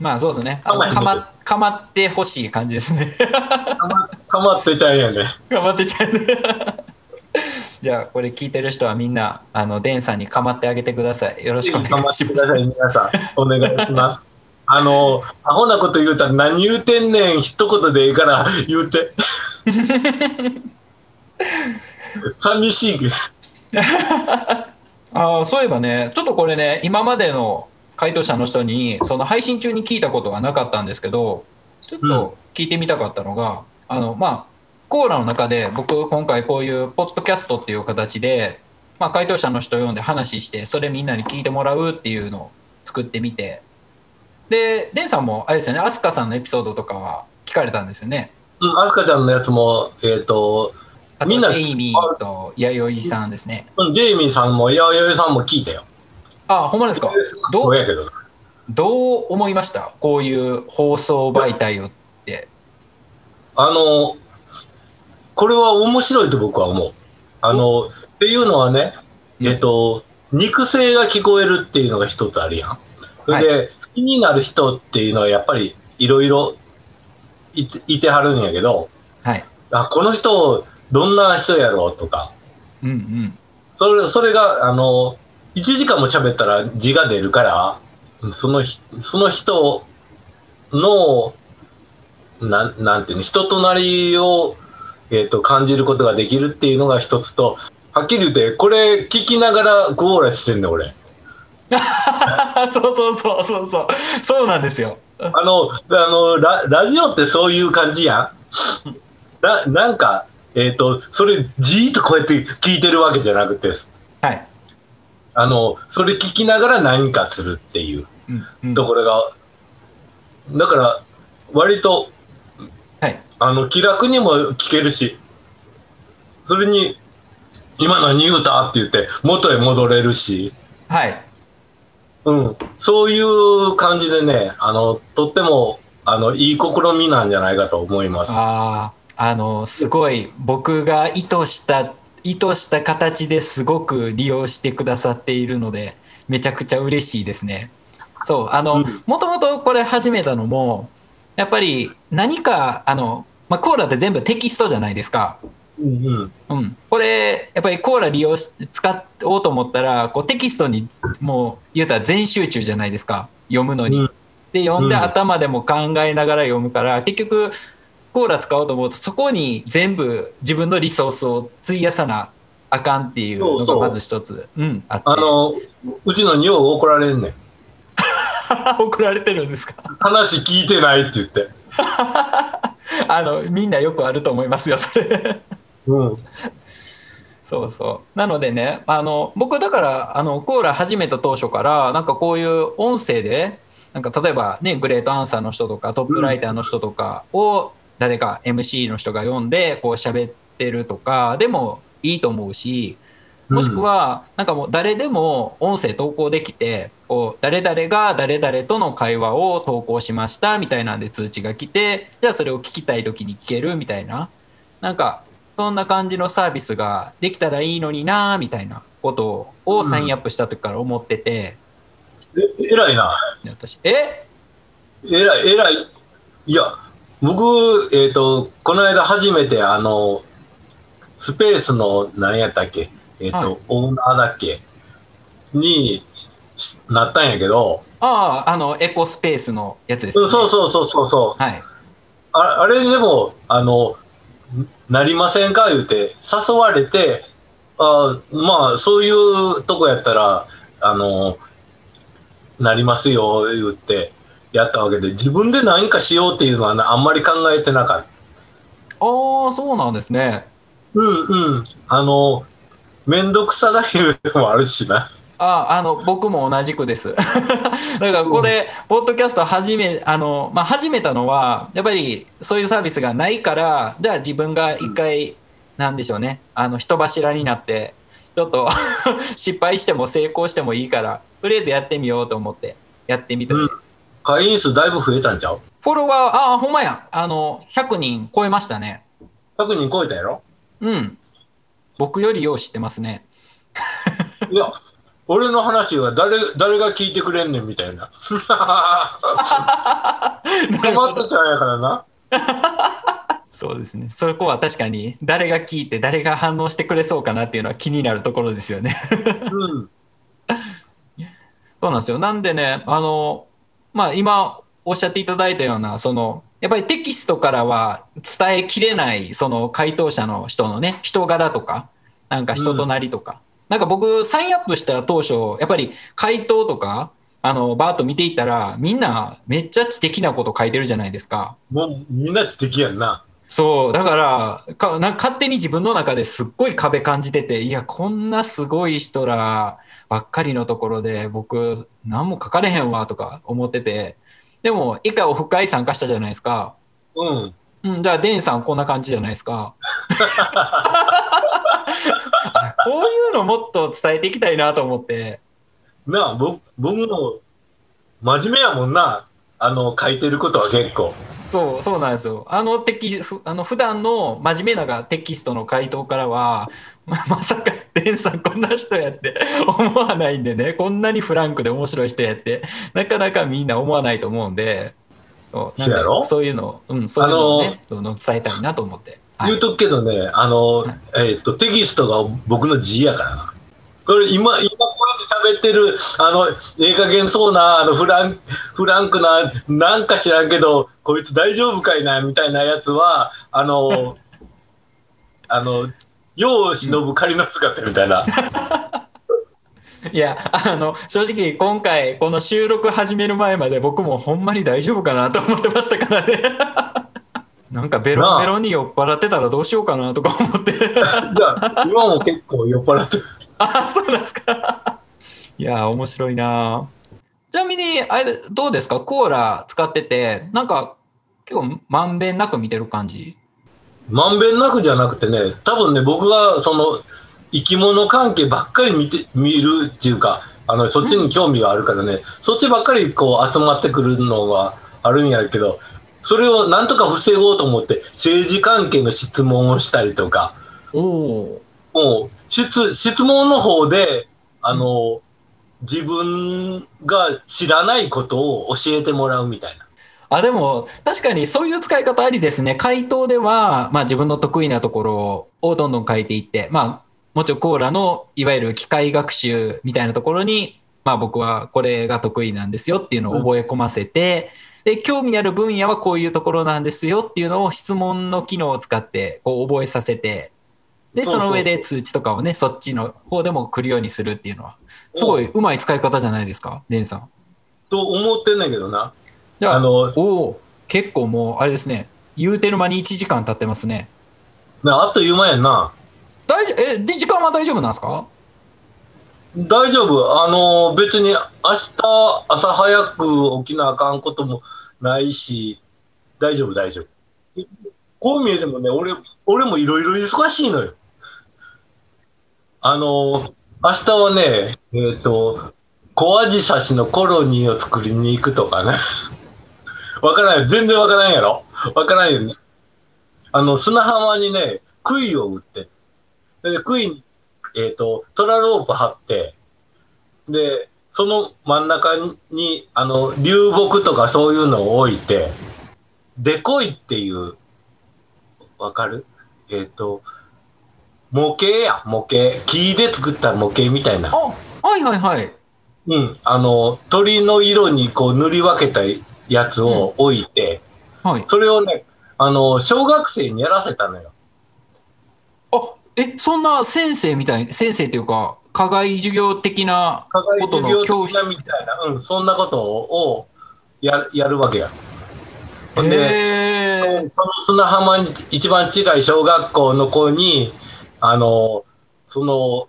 まあそうですねあのかまかまってほしい感じですねかまかまってちゃんやね。かまってちゃうね じゃあこれ聞いてる人はみんなあのデンさんにかまってあげてくださいよろしくおか願いします。お願いします。あの、アホなこと言うたら何言うてんねん、一言でいいから言うて。寂しい。あーそういえばねちょっとこれね今までの回答者の人にその配信中に聞いたことはなかったんですけどちょっと聞いてみたかったのが、あのまあコーラの中で僕今回こういうポッドキャストっていう形で、まあ、回答者の人を呼んで話してそれみんなに聞いてもらうっていうのを作ってみてでデンさんもあれですよね飛鳥さんのエピソードとかは聞かれたんですよね。うん、アスカちゃんのやつも、えっ、と、あとみんなジェイミーと弥生さんですね。うんジェイミーさんも、やよいさんも聞いたよ。あほんまですか？どそううやけどな。どう思いました？こういう放送媒体をって。あの、これは面白いと僕は思う。あの、っていうのはね、うんえっと、肉声が聞こえるっていうのが一つあるやん。それで、気になる人っていうのはやっぱりいろいろいてはるんやけど、はい。あ、この人、どんな人やろうとか、うんうん。それ、それが、あの、1時間も喋ったら字が出るから、そのひ、その人の、なん、なんていうの、人となりを、えっ、と、感じることができるっていうのが一つと、はっきり言って、これ聞きながらゴーラしてんねん、俺。そうそうそうそうそう。そうなんですよ。あの、あの、ララジオってそういう感じやん？な、なんか、えっ、と、それ、じーっとこうやって聞いてるわけじゃなくて、はい。あの、それ聞きながら何かするっていう。うんうん、ところが、だから、割と、はい。あの、気楽にも聞けるし、それに、今何言うた？って言って、元へ戻れるし、はい。うん、そういう感じでね、あの、とっても、あの、いい試みなんじゃないかと思います。ああ、あの、すごい、僕が意図した、意図した形ですごく利用してくださっているので、めちゃくちゃ嬉しいですね。そう、あの、もともとこれ始めたのも、やっぱり何か、あの、まあ、コーラって全部テキストじゃないですか。うんうん。うん。これ、やっぱりコーラ利用し、使おうと思ったら、こうテキストにもう言うたら全集中じゃないですか。読むのに。うんで、読んでうん頭でも考えながら読むから、結局、コーラ使おうと思うと、そこに全部自分のリソースを費やさなあかんっていうのがまず一つ、うん、あって。あの、うちの怒られんねん。怒られてるんですか？話聞いてないって言って。あの、みんなよくあると思いますよ、それ。うん。そうそう。なのでね、あの、僕だから、あの、コーラ始めた当初から、なんかこういう音声で、なんか例えばね、グレートアンサーの人とか、トップライターの人とかを、誰か MC の人が読んで、こう喋ってるとか、でもいいと思うし、もしくは、なんかもう誰でも音声投稿できて、こう、誰々が誰々との会話を投稿しましたみたいなんで通知が来て、じゃあそれを聞きたい時に聞けるみたいな、なんか、そんな感じのサービスができたらいいのになみたいなことをサインアップした時から思ってて、え、偉いな。で私、え？偉い、偉い。いや、僕、えっ、と、この間初めて、あの、スペースの、何やったっけ、えっ、と、はいオーナーだっけ？にしなったんやけど、ああ、あの、エコスペースのやつです、ね。そうそうそうそうそう。はい。ああれでも、あの、なりませんか？言うて、誘われて、あまあ、そういうとこやったら、あの、なりますよ、言って、やったわけで、自分で何かしようっていうのはなあんまり考えてなかった。ああ、そうなんですね。うんうん。あの、めんどくさがりのもあるしな。ああの僕も同じくです。だからこれ、ポッドキャスト始めあの、まあ、始めたのはやっぱりそういうサービスがないからじゃあ自分が一回、なんでしょうね。あの人柱になってちょっと 失敗しても成功してもいいからとりあえずやってみようと思ってやってみて、うん。会員数だいぶ増えたんちゃう？フォロワーああほんまや。あの100人超えましたね ?100 人超えたやろ？うん。僕よりよう知ってますね。いや、俺の話は誰誰が聞いてくれんねんみたいな。困ったちゃうんやからな。そうですね。そこは確かに誰が聞いて誰が反応してくれそうかなっていうのは気になるところですよね。うん。そうなんですよ。なんでね、あの、まあ今おっしゃっていただいたような、その、やっぱりテキストからは伝えきれない、その回答者の人のね、人柄とか、なんか人となりとか。なんか僕、サインアップした当初、やっぱり回答とか、あの、バーッと見ていったら、みんなめっちゃ知的なこと書いてるじゃないですか。もうみんな知的やんな。そう、だから、かな勝手に自分の中ですっごい壁感じてて、いや、こんなすごい人らばっかりのところで、僕、何も書かれへんわとか思ってて、でも、一回オフ会参加したじゃないですか。うん。うん、じゃあ、デンさんこんな感じじゃないですか。あこういうのもっと伝えていきたいなと思って。なあ、僕僕も真面目やもんな。あの、書いてることは結構。そう、そうなんですよ。あのテキ、ふあの普段の真面目ながテキストの回答からは、ままさか、レンさんこんな人やって 思わないんでね、こんなにフランクで面白い人やって、なかなかみんな思わないと思うんで、そうそういうの、うん、そういうのをね、どんどん伝えたいなと思って。はい言うとくけどね、あの、えっと、テキストが僕の字やからな。これ今、今こうやって喋ってる、あの、ええ加減そうな、あの、フラン、フランクな、なんか知らんけど、こいつ大丈夫かいな、みたいなやつは、あの、あの、世を忍ぶ仮の姿みたいな。いや、あの、正直今回、この収録始める前まで僕もほんまに大丈夫かなと思ってましたからね。なんかベロンベロンに酔っ払ってたらどうしようかなとか思って。じゃあ、今も結構酔っ払ってる。あ、そうなんですか。いや、面白いな。ちなみに、あれ、どうですか？コーラ使ってて、なんか、結構まんべんなく見てる感じ？まんべんなくじゃなくてね、多分ね、僕がその生き物関係ばっかり見て見るっていうか、あのそっちに興味があるからね、そっちばっかりこう集まってくるのがあるんやけど、それをなんとか防ごうと思って、政治関係の質問をしたりとか。もう質質問の方で、あの、自分が知らないことを教えてもらうみたいな。あ、でも、確かにそういう使い方ありですね。回答では、まあ自分の得意なところをどんどん書いていって、まあ、もちろんコーラのいわゆる機械学習みたいなところに、まあ僕はこれが得意なんですよっていうのを覚え込ませて、で、興味ある分野はこういうところなんですよっていうのを質問の機能を使ってこう覚えさせて、で、その上で通知とかをね、そっちの方でも来るようにするっていうのは、すごいうまい使い方じゃないですか、デンさん。と思ってんねんけどな。じゃあ、あの、おお結構もう、あれですね、言うてる間に1時間経ってますね。なあっという間やんな。大え、で、時間は大丈夫なんですか？大丈夫？あの、別に明日朝早く起きなあかんこともないし、大丈夫、大丈夫。こう見えてもね、俺、俺もいろいろ忙しいのよ。あの、明日はね、えっ、と、小アジサシのコロニーを作りに行くとかね。わからない。全然わからんやろ？わからんよね。あの、砂浜にね、杭を打って、で、杭に、えっ、と、トラロープ張って、で、その真ん中に、あの、流木とかそういうのを置いて、デコイっていう、わかる？えっ、と、模型や、模型。木で作った模型みたいなあ。はいはいはい。うん。あの、鳥の色にこう塗り分けたやつを置いて、はい。それをね、あの、小学生にやらせたのよ。あ、え、そんな先生みたい、先生っていうか、課外授業的な、課外授業教室みたいな、うん、そんなことをややるわけや。ほんで、その砂浜に一番近い小学校の子に、あの、その、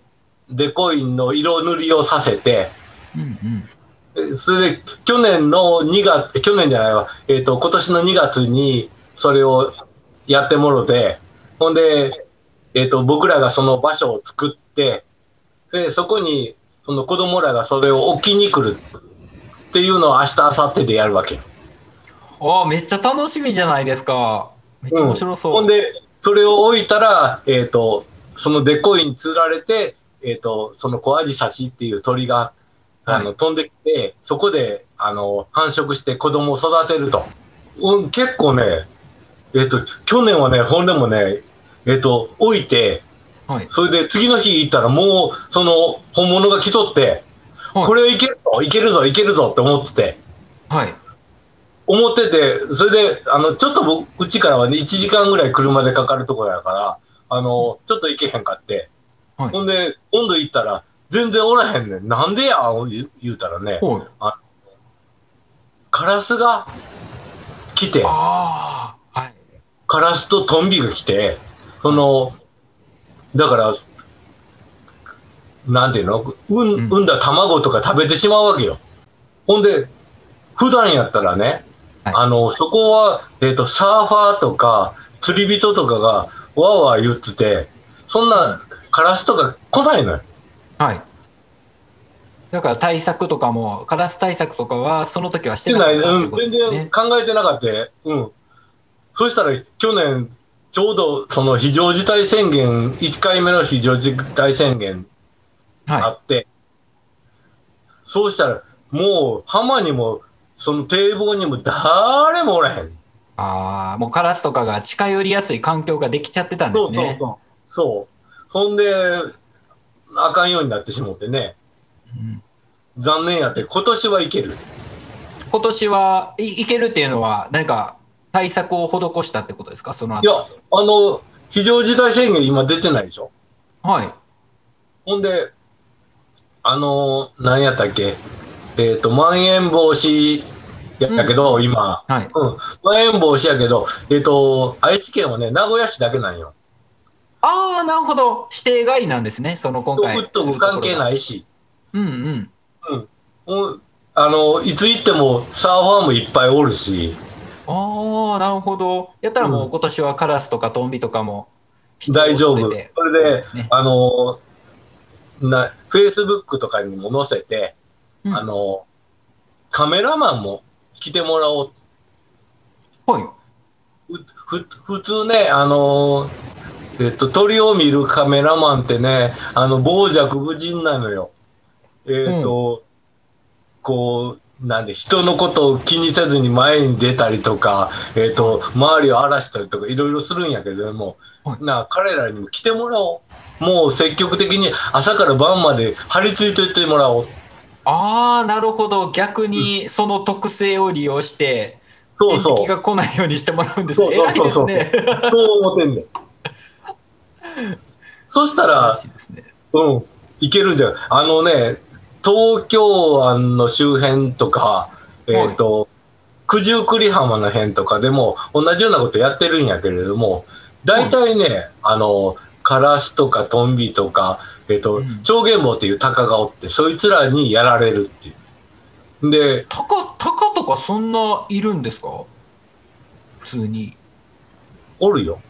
デコインの色塗りをさせて、うんうん。えそれで、去年の2月、去年じゃないわ、えっ、と、今年の2月にそれをやってもろて、ほんで、えっ、と、僕らがその場所を作って、で、そこに、その子供らがそれを置きに来るっていうのを明日、明後日でやるわけよ。あーめっちゃ楽しみじゃないですか。めっちゃ面白そう。ほんで、それを置いたら、えっ、と、そのデコイに釣られて、えっ、と、そのコアジサシっていう鳥が、あの、は飛んできて、そこで、あの、繁殖して子供を育てると。うん、結構ね、えっ、と、去年はね、ほんでもね、えっ、と、置いて、はい。それで次の日行ったらもう、その、本物が来とって、はいこれいけるぞ、いけるぞ、いけるぞって思ってて、はい。思ってて、それで、あの、ちょっと僕、うちからはね、1時間ぐらい車でかかるところやから、あの、ちょっと行けへんかって、はいほんで、今度行ったら、全然おらへんねん。なんでや言言うたらね。カラスが来て。はい。カラスとトンビが来て、その、だから、なんていうの、うん、うん産んだ卵とか食べてしまうわけよ。ほんで、普段やったらね、はいあの、そこは、えっ、と、サーファーとか、釣り人とかが、わーわー言ってて、そんな、カラスとか来ないのよ。はい。だから対策とかも、カラス対策とかは、その時はししててない、うん、全然。考えてなかった。うん。そしたら、去年、ちょうど、その非常事態宣言、1回目の非常事態宣言あはって、そうしたら、もう、浜にも、その堤防にも誰もおらへん。い。ああ、もうカラスとかが近寄りやすい環境ができちゃってたんでそうそうすね。そう。そう。ほんで、あかんようになってしもってね。うん残念やって、今年はいける。今年はいいけるっていうのは、何か対策を施したってことですか、その後いや、あの、非常事態宣言今出てないでしょ？はい。ほんで、あの、何やったっけ？えっ、と、まん延防止やったけど、今。はい。うん。まん延防止やけど、えっ、と、愛知県はね、名古屋市だけなんよ。ああ、なるほど。指定外なんですね、その今回。ウッドも関係ないし。うんうん。もうあの、いつ行ってもサーファーもいっぱいおるし、ああ、なるほど。やったらもううん今年はカラスとかトンビとかも大丈夫。それで、あの、な、フェイスブックとかにも載せて、うんあの、カメラマンも来てもらおう。はい。ふふ普通ね、あの、えっと、鳥を見るカメラマンってね、あの、傍若無人なのよ。えっと、こう、なんで、人のことを気にせずに前に出たりとか、えっ、と、周りを荒らしたりとか、いろいろするんやけれども、はいな、彼らにも来てもらおう。もう積極的に朝から晩まで張り付いといてもらおう。ああ、なるほど。逆にその特性を利用して、そうそう。天敵が来ないようにしてもらうんですそうね。偉いですそうそうそうね。そう思ってんねん。そしたらね。うん、いけるんじゃない？あのね、東京湾の周辺とか、えっ、と、九十九里浜の辺とかでも同じようなことやってるんやけれども、大体ね、あの、カラスとかトンビとか、えっ、と、うん長元棒っていうタカがおって、そいつらにやられるっていう。で、タカ、タカとかそんないるんですか？普通に。おるよ。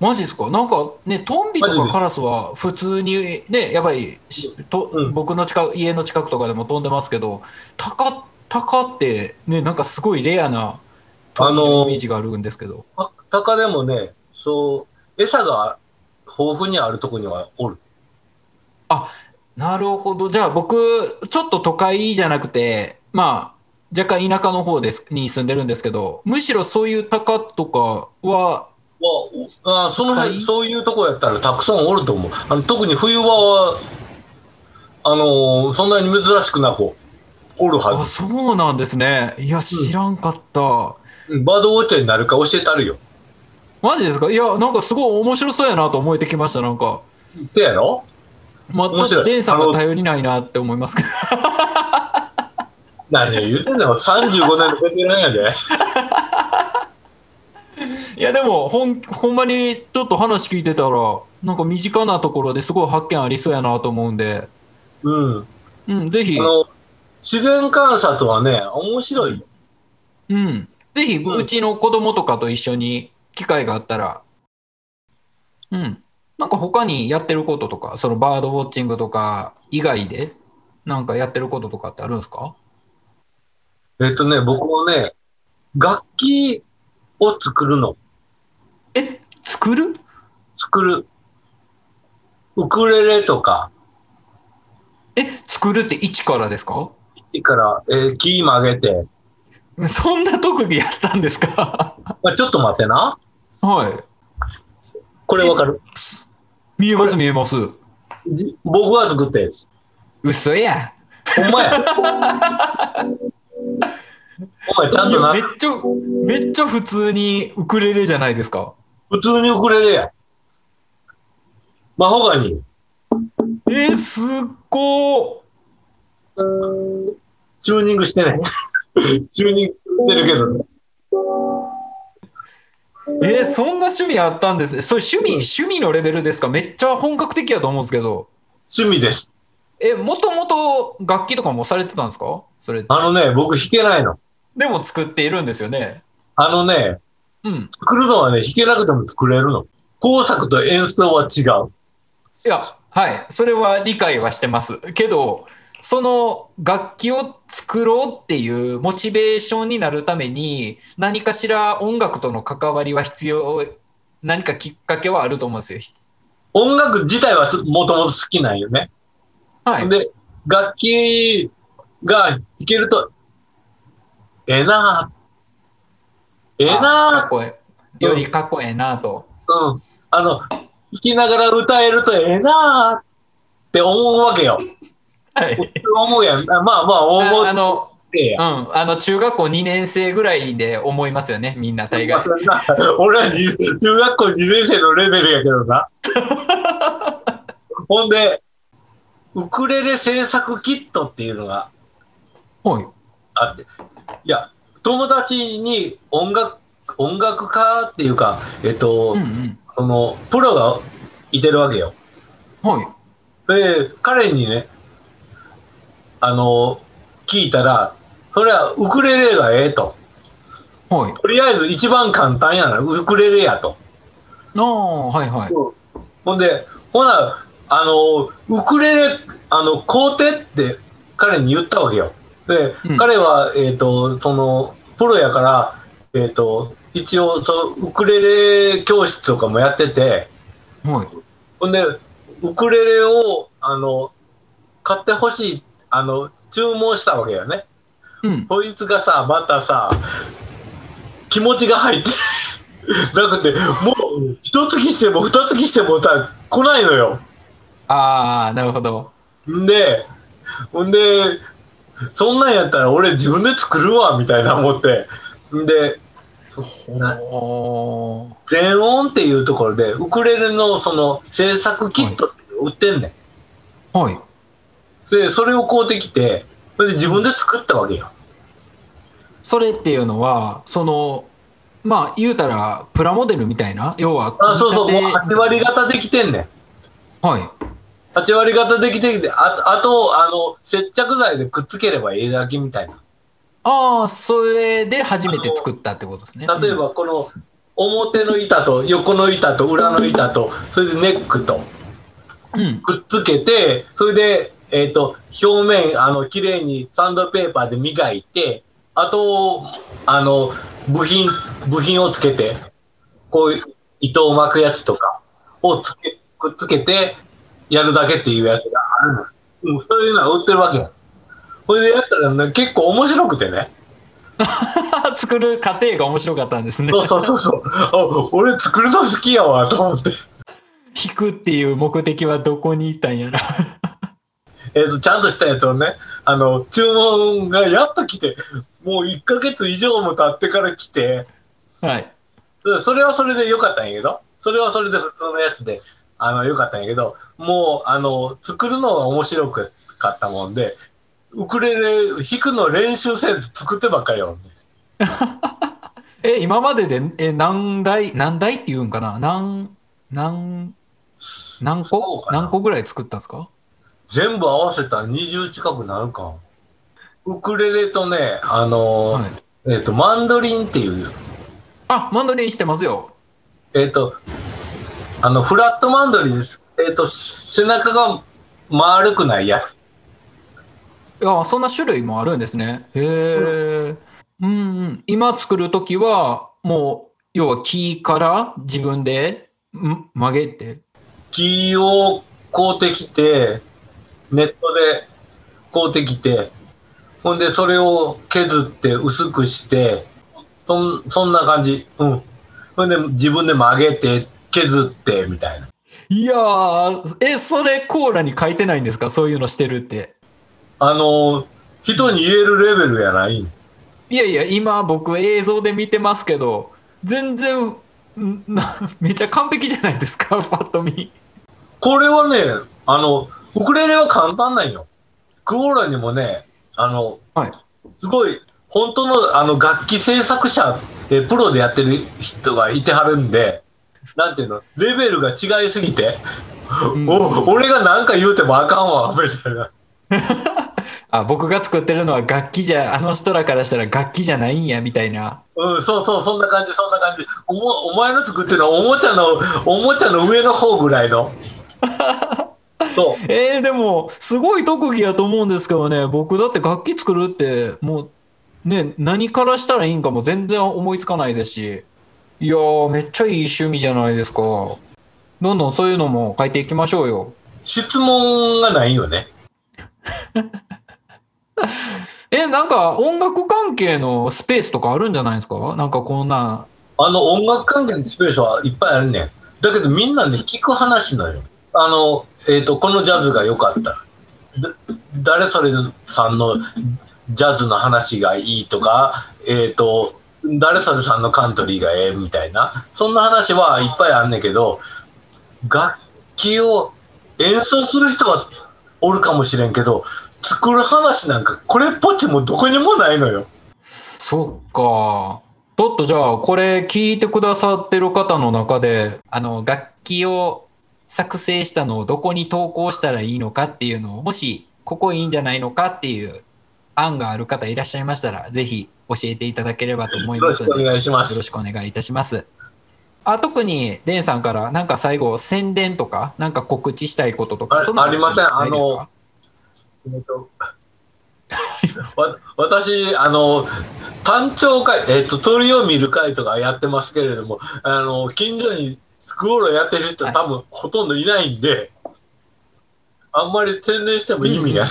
マジですか？なんかね、トンビとかカラスは普通にね、やっぱりしと、うん僕の近く、家の近くとかでも飛んでますけど、タカ、タカってね、なんかすごいレアな鳥のイメージがあるんですけど。タタカでもね、そう、餌が豊富にあるとこにはおる。なるほど。じゃあ僕、ちょっと都会じゃなくて、まあ、若干田舎の方ですに住んでるんですけど、むしろそういうタカとかは、わあその辺、はいそういうとこやったらたくさんおると思う。あの特に冬場は、あのーそんなに珍しくなくおるはあ、ず。そうなんですね。いや、知らんかった。うんバードウォッチャーになるか教えてあるよ。マジですか？いや、なんかすごい面白そうやなと思えてきました、なんか。せやろ？まあ、ちょっとデンさんが頼りないなって思いますけど。何言うてんの ?35 年のベテランやで。いや、でも、ほん、ほんまにちょっと話聞いてたら、なんか身近なところですごい発見ありそうやなと思うんで、うん。うん、ぜひあ、の、自然観察はね、面白いよ。うん。ぜひ、うんうちの子供とかと一緒に機会があったら、うん。なんか他にやってることとか、そのバードウォッチングとか以外で、なんかやってることとかってあるんですか？えっとね、僕もね、楽器を作るの。え、作る？作る。ウクレレとか、え、作るって一からですか？いいから、えー木曲げて、そんな特技やったんですか？ま あ、ちょっと待ってな。はい。これわかる？見えます？見えます？じ僕が作ったやつ。嘘や。ほんまや。お前ちゃんとなめ、っちゃ、めっちゃ普通にウクレレじゃないですか。普通にウクレレや。マホガニえー、すっごー。チューニングしてね。チューニングしてるけどね。えー、そんな趣味あったんですね。それ趣味、趣味のレベルですか？めっちゃ本格的やと思うんですけど。趣味です。え、もともと楽器とかもされてたんですか？それ。あのね、僕弾けないの。でも作っているんですよね。あのね、うん。作るのはね、弾けなくても作れるの。工作と演奏は違う。いや、はい。それは理解はしてます。けど、その楽器を作ろうっていうモチベーションになるために、何かしら音楽との関わりは必要、何かきっかけはあると思うんですよ。音楽自体はすもともと好きなんよね。はい。で、楽器が弾けると、ええなええあかなっ。よりかっこええなと。うん。あの、弾きながら歌えるとええなって思うわけよ。はい。思うやん。まあまあ、思うああの。うん。あの、中学校2年生ぐらいで思いますよね。みんな大概。俺はに中学校2年生のレベルやけどな。ほんで、ウクレレ制作キットっていうのがはい。あって、いや、友達に音楽、音楽家っていうか、えっと、うんうん。その、プロがいてるわけよ。はい。で、彼にね、あの、聞いたら、それはウクレレがええと。はい。とりあえず一番簡単やな、ウクレレやと。ああ、はいはい。ほんで、ほな、あの、ウクレレ、あの、工程って彼に言ったわけよ。で、うん彼は、えっ、と、その、プロやから、えっ、と、一応、そう、ウクレレ教室とかもやってて、はい。ほんで、ウクレレを、あの、買ってほしい、あの、注文したわけよね。うん。こいつがさ、またさ、気持ちが入って なくて、もう、一月しても二月してもさ、来ないのよ。ああ、なるほど。んで、ほんで、そんなんやったら俺自分で作るわ、みたいな思って。んで、全音っていうところで、ウクレレのその制作キット売ってんねん。はい。で、それを買うてきて、それで自分で作ったわけよ。それっていうのは、その、まあ、言うたら、プラモデルみたいな、要は、あ、そうそう、もう組み立8割方できてんねん。てはい。8割方できてきて、あと、あと、あの、接着剤でくっつければいいだけみたいな。ああ、それで初めて作ったってことですね。例えば、この、表の板と横の板と裏の板と、それでネックと。くっつけて、それで、えっ、と、表面、あの、綺麗にサンドペーパーで磨いて、あと、あの、部品、部品をつけて、こういう糸を巻くやつとかをつけ、くっつけて、やるだけっていうやつがあるの。うん、そういうのは売ってるわけよ。それでやったら、ね、結構面白くてね。作る過程が面白かったんですね。そうそうそうそう。あ俺作るの好きやわ、と思って。弾くっていう目的はどこに行ったんやら。えっ、と、ちゃんとしたやつをね、あの、注文がやっと来て、もう1ヶ月以上も経ってから来て、はい。でそれはそれで良かったんやけど、それはそれで普通のやつで、あの、良かったんやけど、もう、あの、作るのが面白かったもんで、ウクレレ弾くの練習せんと作ってばっかりやもんね。え、今までで、え、何台、何台って言うんかな？何、何、何個？何個ぐらい作ったんですか？全部合わせたら20近くなるか。ウクレレとね、あの、はい。えっ、と、マンドリンっていう、あ、マンドリンしてますよ。えっ、と、あの、フラットマンドリンです。えっ、と、背中が丸くないやつ。いや、そんな種類もあるんですね。へえ。うんうん。今作るときは、もう、要は木から自分でん曲げて。木を買うてきて、ネットで買うてきて、ほんでそれを削って薄くして、そんそんな感じ。うん。ほんで自分で曲げて、削って、みたいな。いやー、え、それコーラに書いてないんですか？そういうのしてるって。あの、人に言えるレベルやない？いやいや、今僕映像で見てますけど、全然、めっちゃ完璧じゃないですか、パッと見。これはね、あの、ウクレレは簡単なんよ。クオーラにもね、あの、はい。すごい、本当のあの楽器制作者、えプロでやってる人がいてはるんで、なんていうの、レベルが違いすぎて、うんお俺が何か言うてもあかんわ、みたいな。あ、僕が作ってるのは楽器じゃ、あの人らからしたら楽器じゃないんや、みたいな。うん、そうそう、そんな感じ、そんな感じ。おもお前の作ってるのはおもちゃの、おもちゃの上の方ぐらいの。そう。えー、でも、すごい特技やと思うんですけどね、僕だって楽器作るって、もう、ね、何からしたらいいんかも全然思いつかないですし、いやー、めっちゃいい趣味じゃないですか。どんどんそういうのも書いていきましょうよ。質問がないよね。え、なんか音楽関係のスペースとかあるんじゃないですか？なんかこんな、あの音楽関係のスペースはいっぱいあるねん。だけどみんなね、聞く話なのよ。あの、えっ、と、このジャズが良かった。だ誰それさんのジャズの話がいいとか、えっ、と、誰それさんのカントリーがええみたいな、そんな話はいっぱいあるねんけど、楽器を演奏する人はおるかもしれんけど、作る話なんかこれっぽっちもどこにもないのよ。そっか。ちょっとじゃあ、これ聞いてくださってる方の中で、あの、楽器を作成したのをどこに投稿したらいいのかっていうのを、もし、ここいいんじゃないのかっていう案がある方いらっしゃいましたら、ぜひ教えていただければと思いよろしくお願いしますろ。しくお願いいたします。あ特に、デンさんから、なんか最後、宣伝とか、なんか告知したいこととか、ありませんないですか？えっとわ 私、あの、単調会、えっと、鳥を見る会とかやってますけれども、あの、近所にスクールやってる人多分ほとんどいないんで、あんまり宣伝しても意味がない。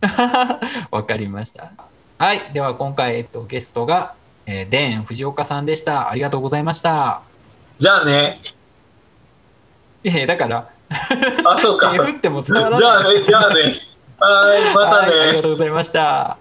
わかりました。はい。では今回、えっと、ゲストが、えー、デーン藤岡さんでした。ありがとうございました。じゃあね。いやいやだから、あ、そうか。手振っても伝わらじゃあないですね、じゃあね。はい、またはいありがね。とうございました。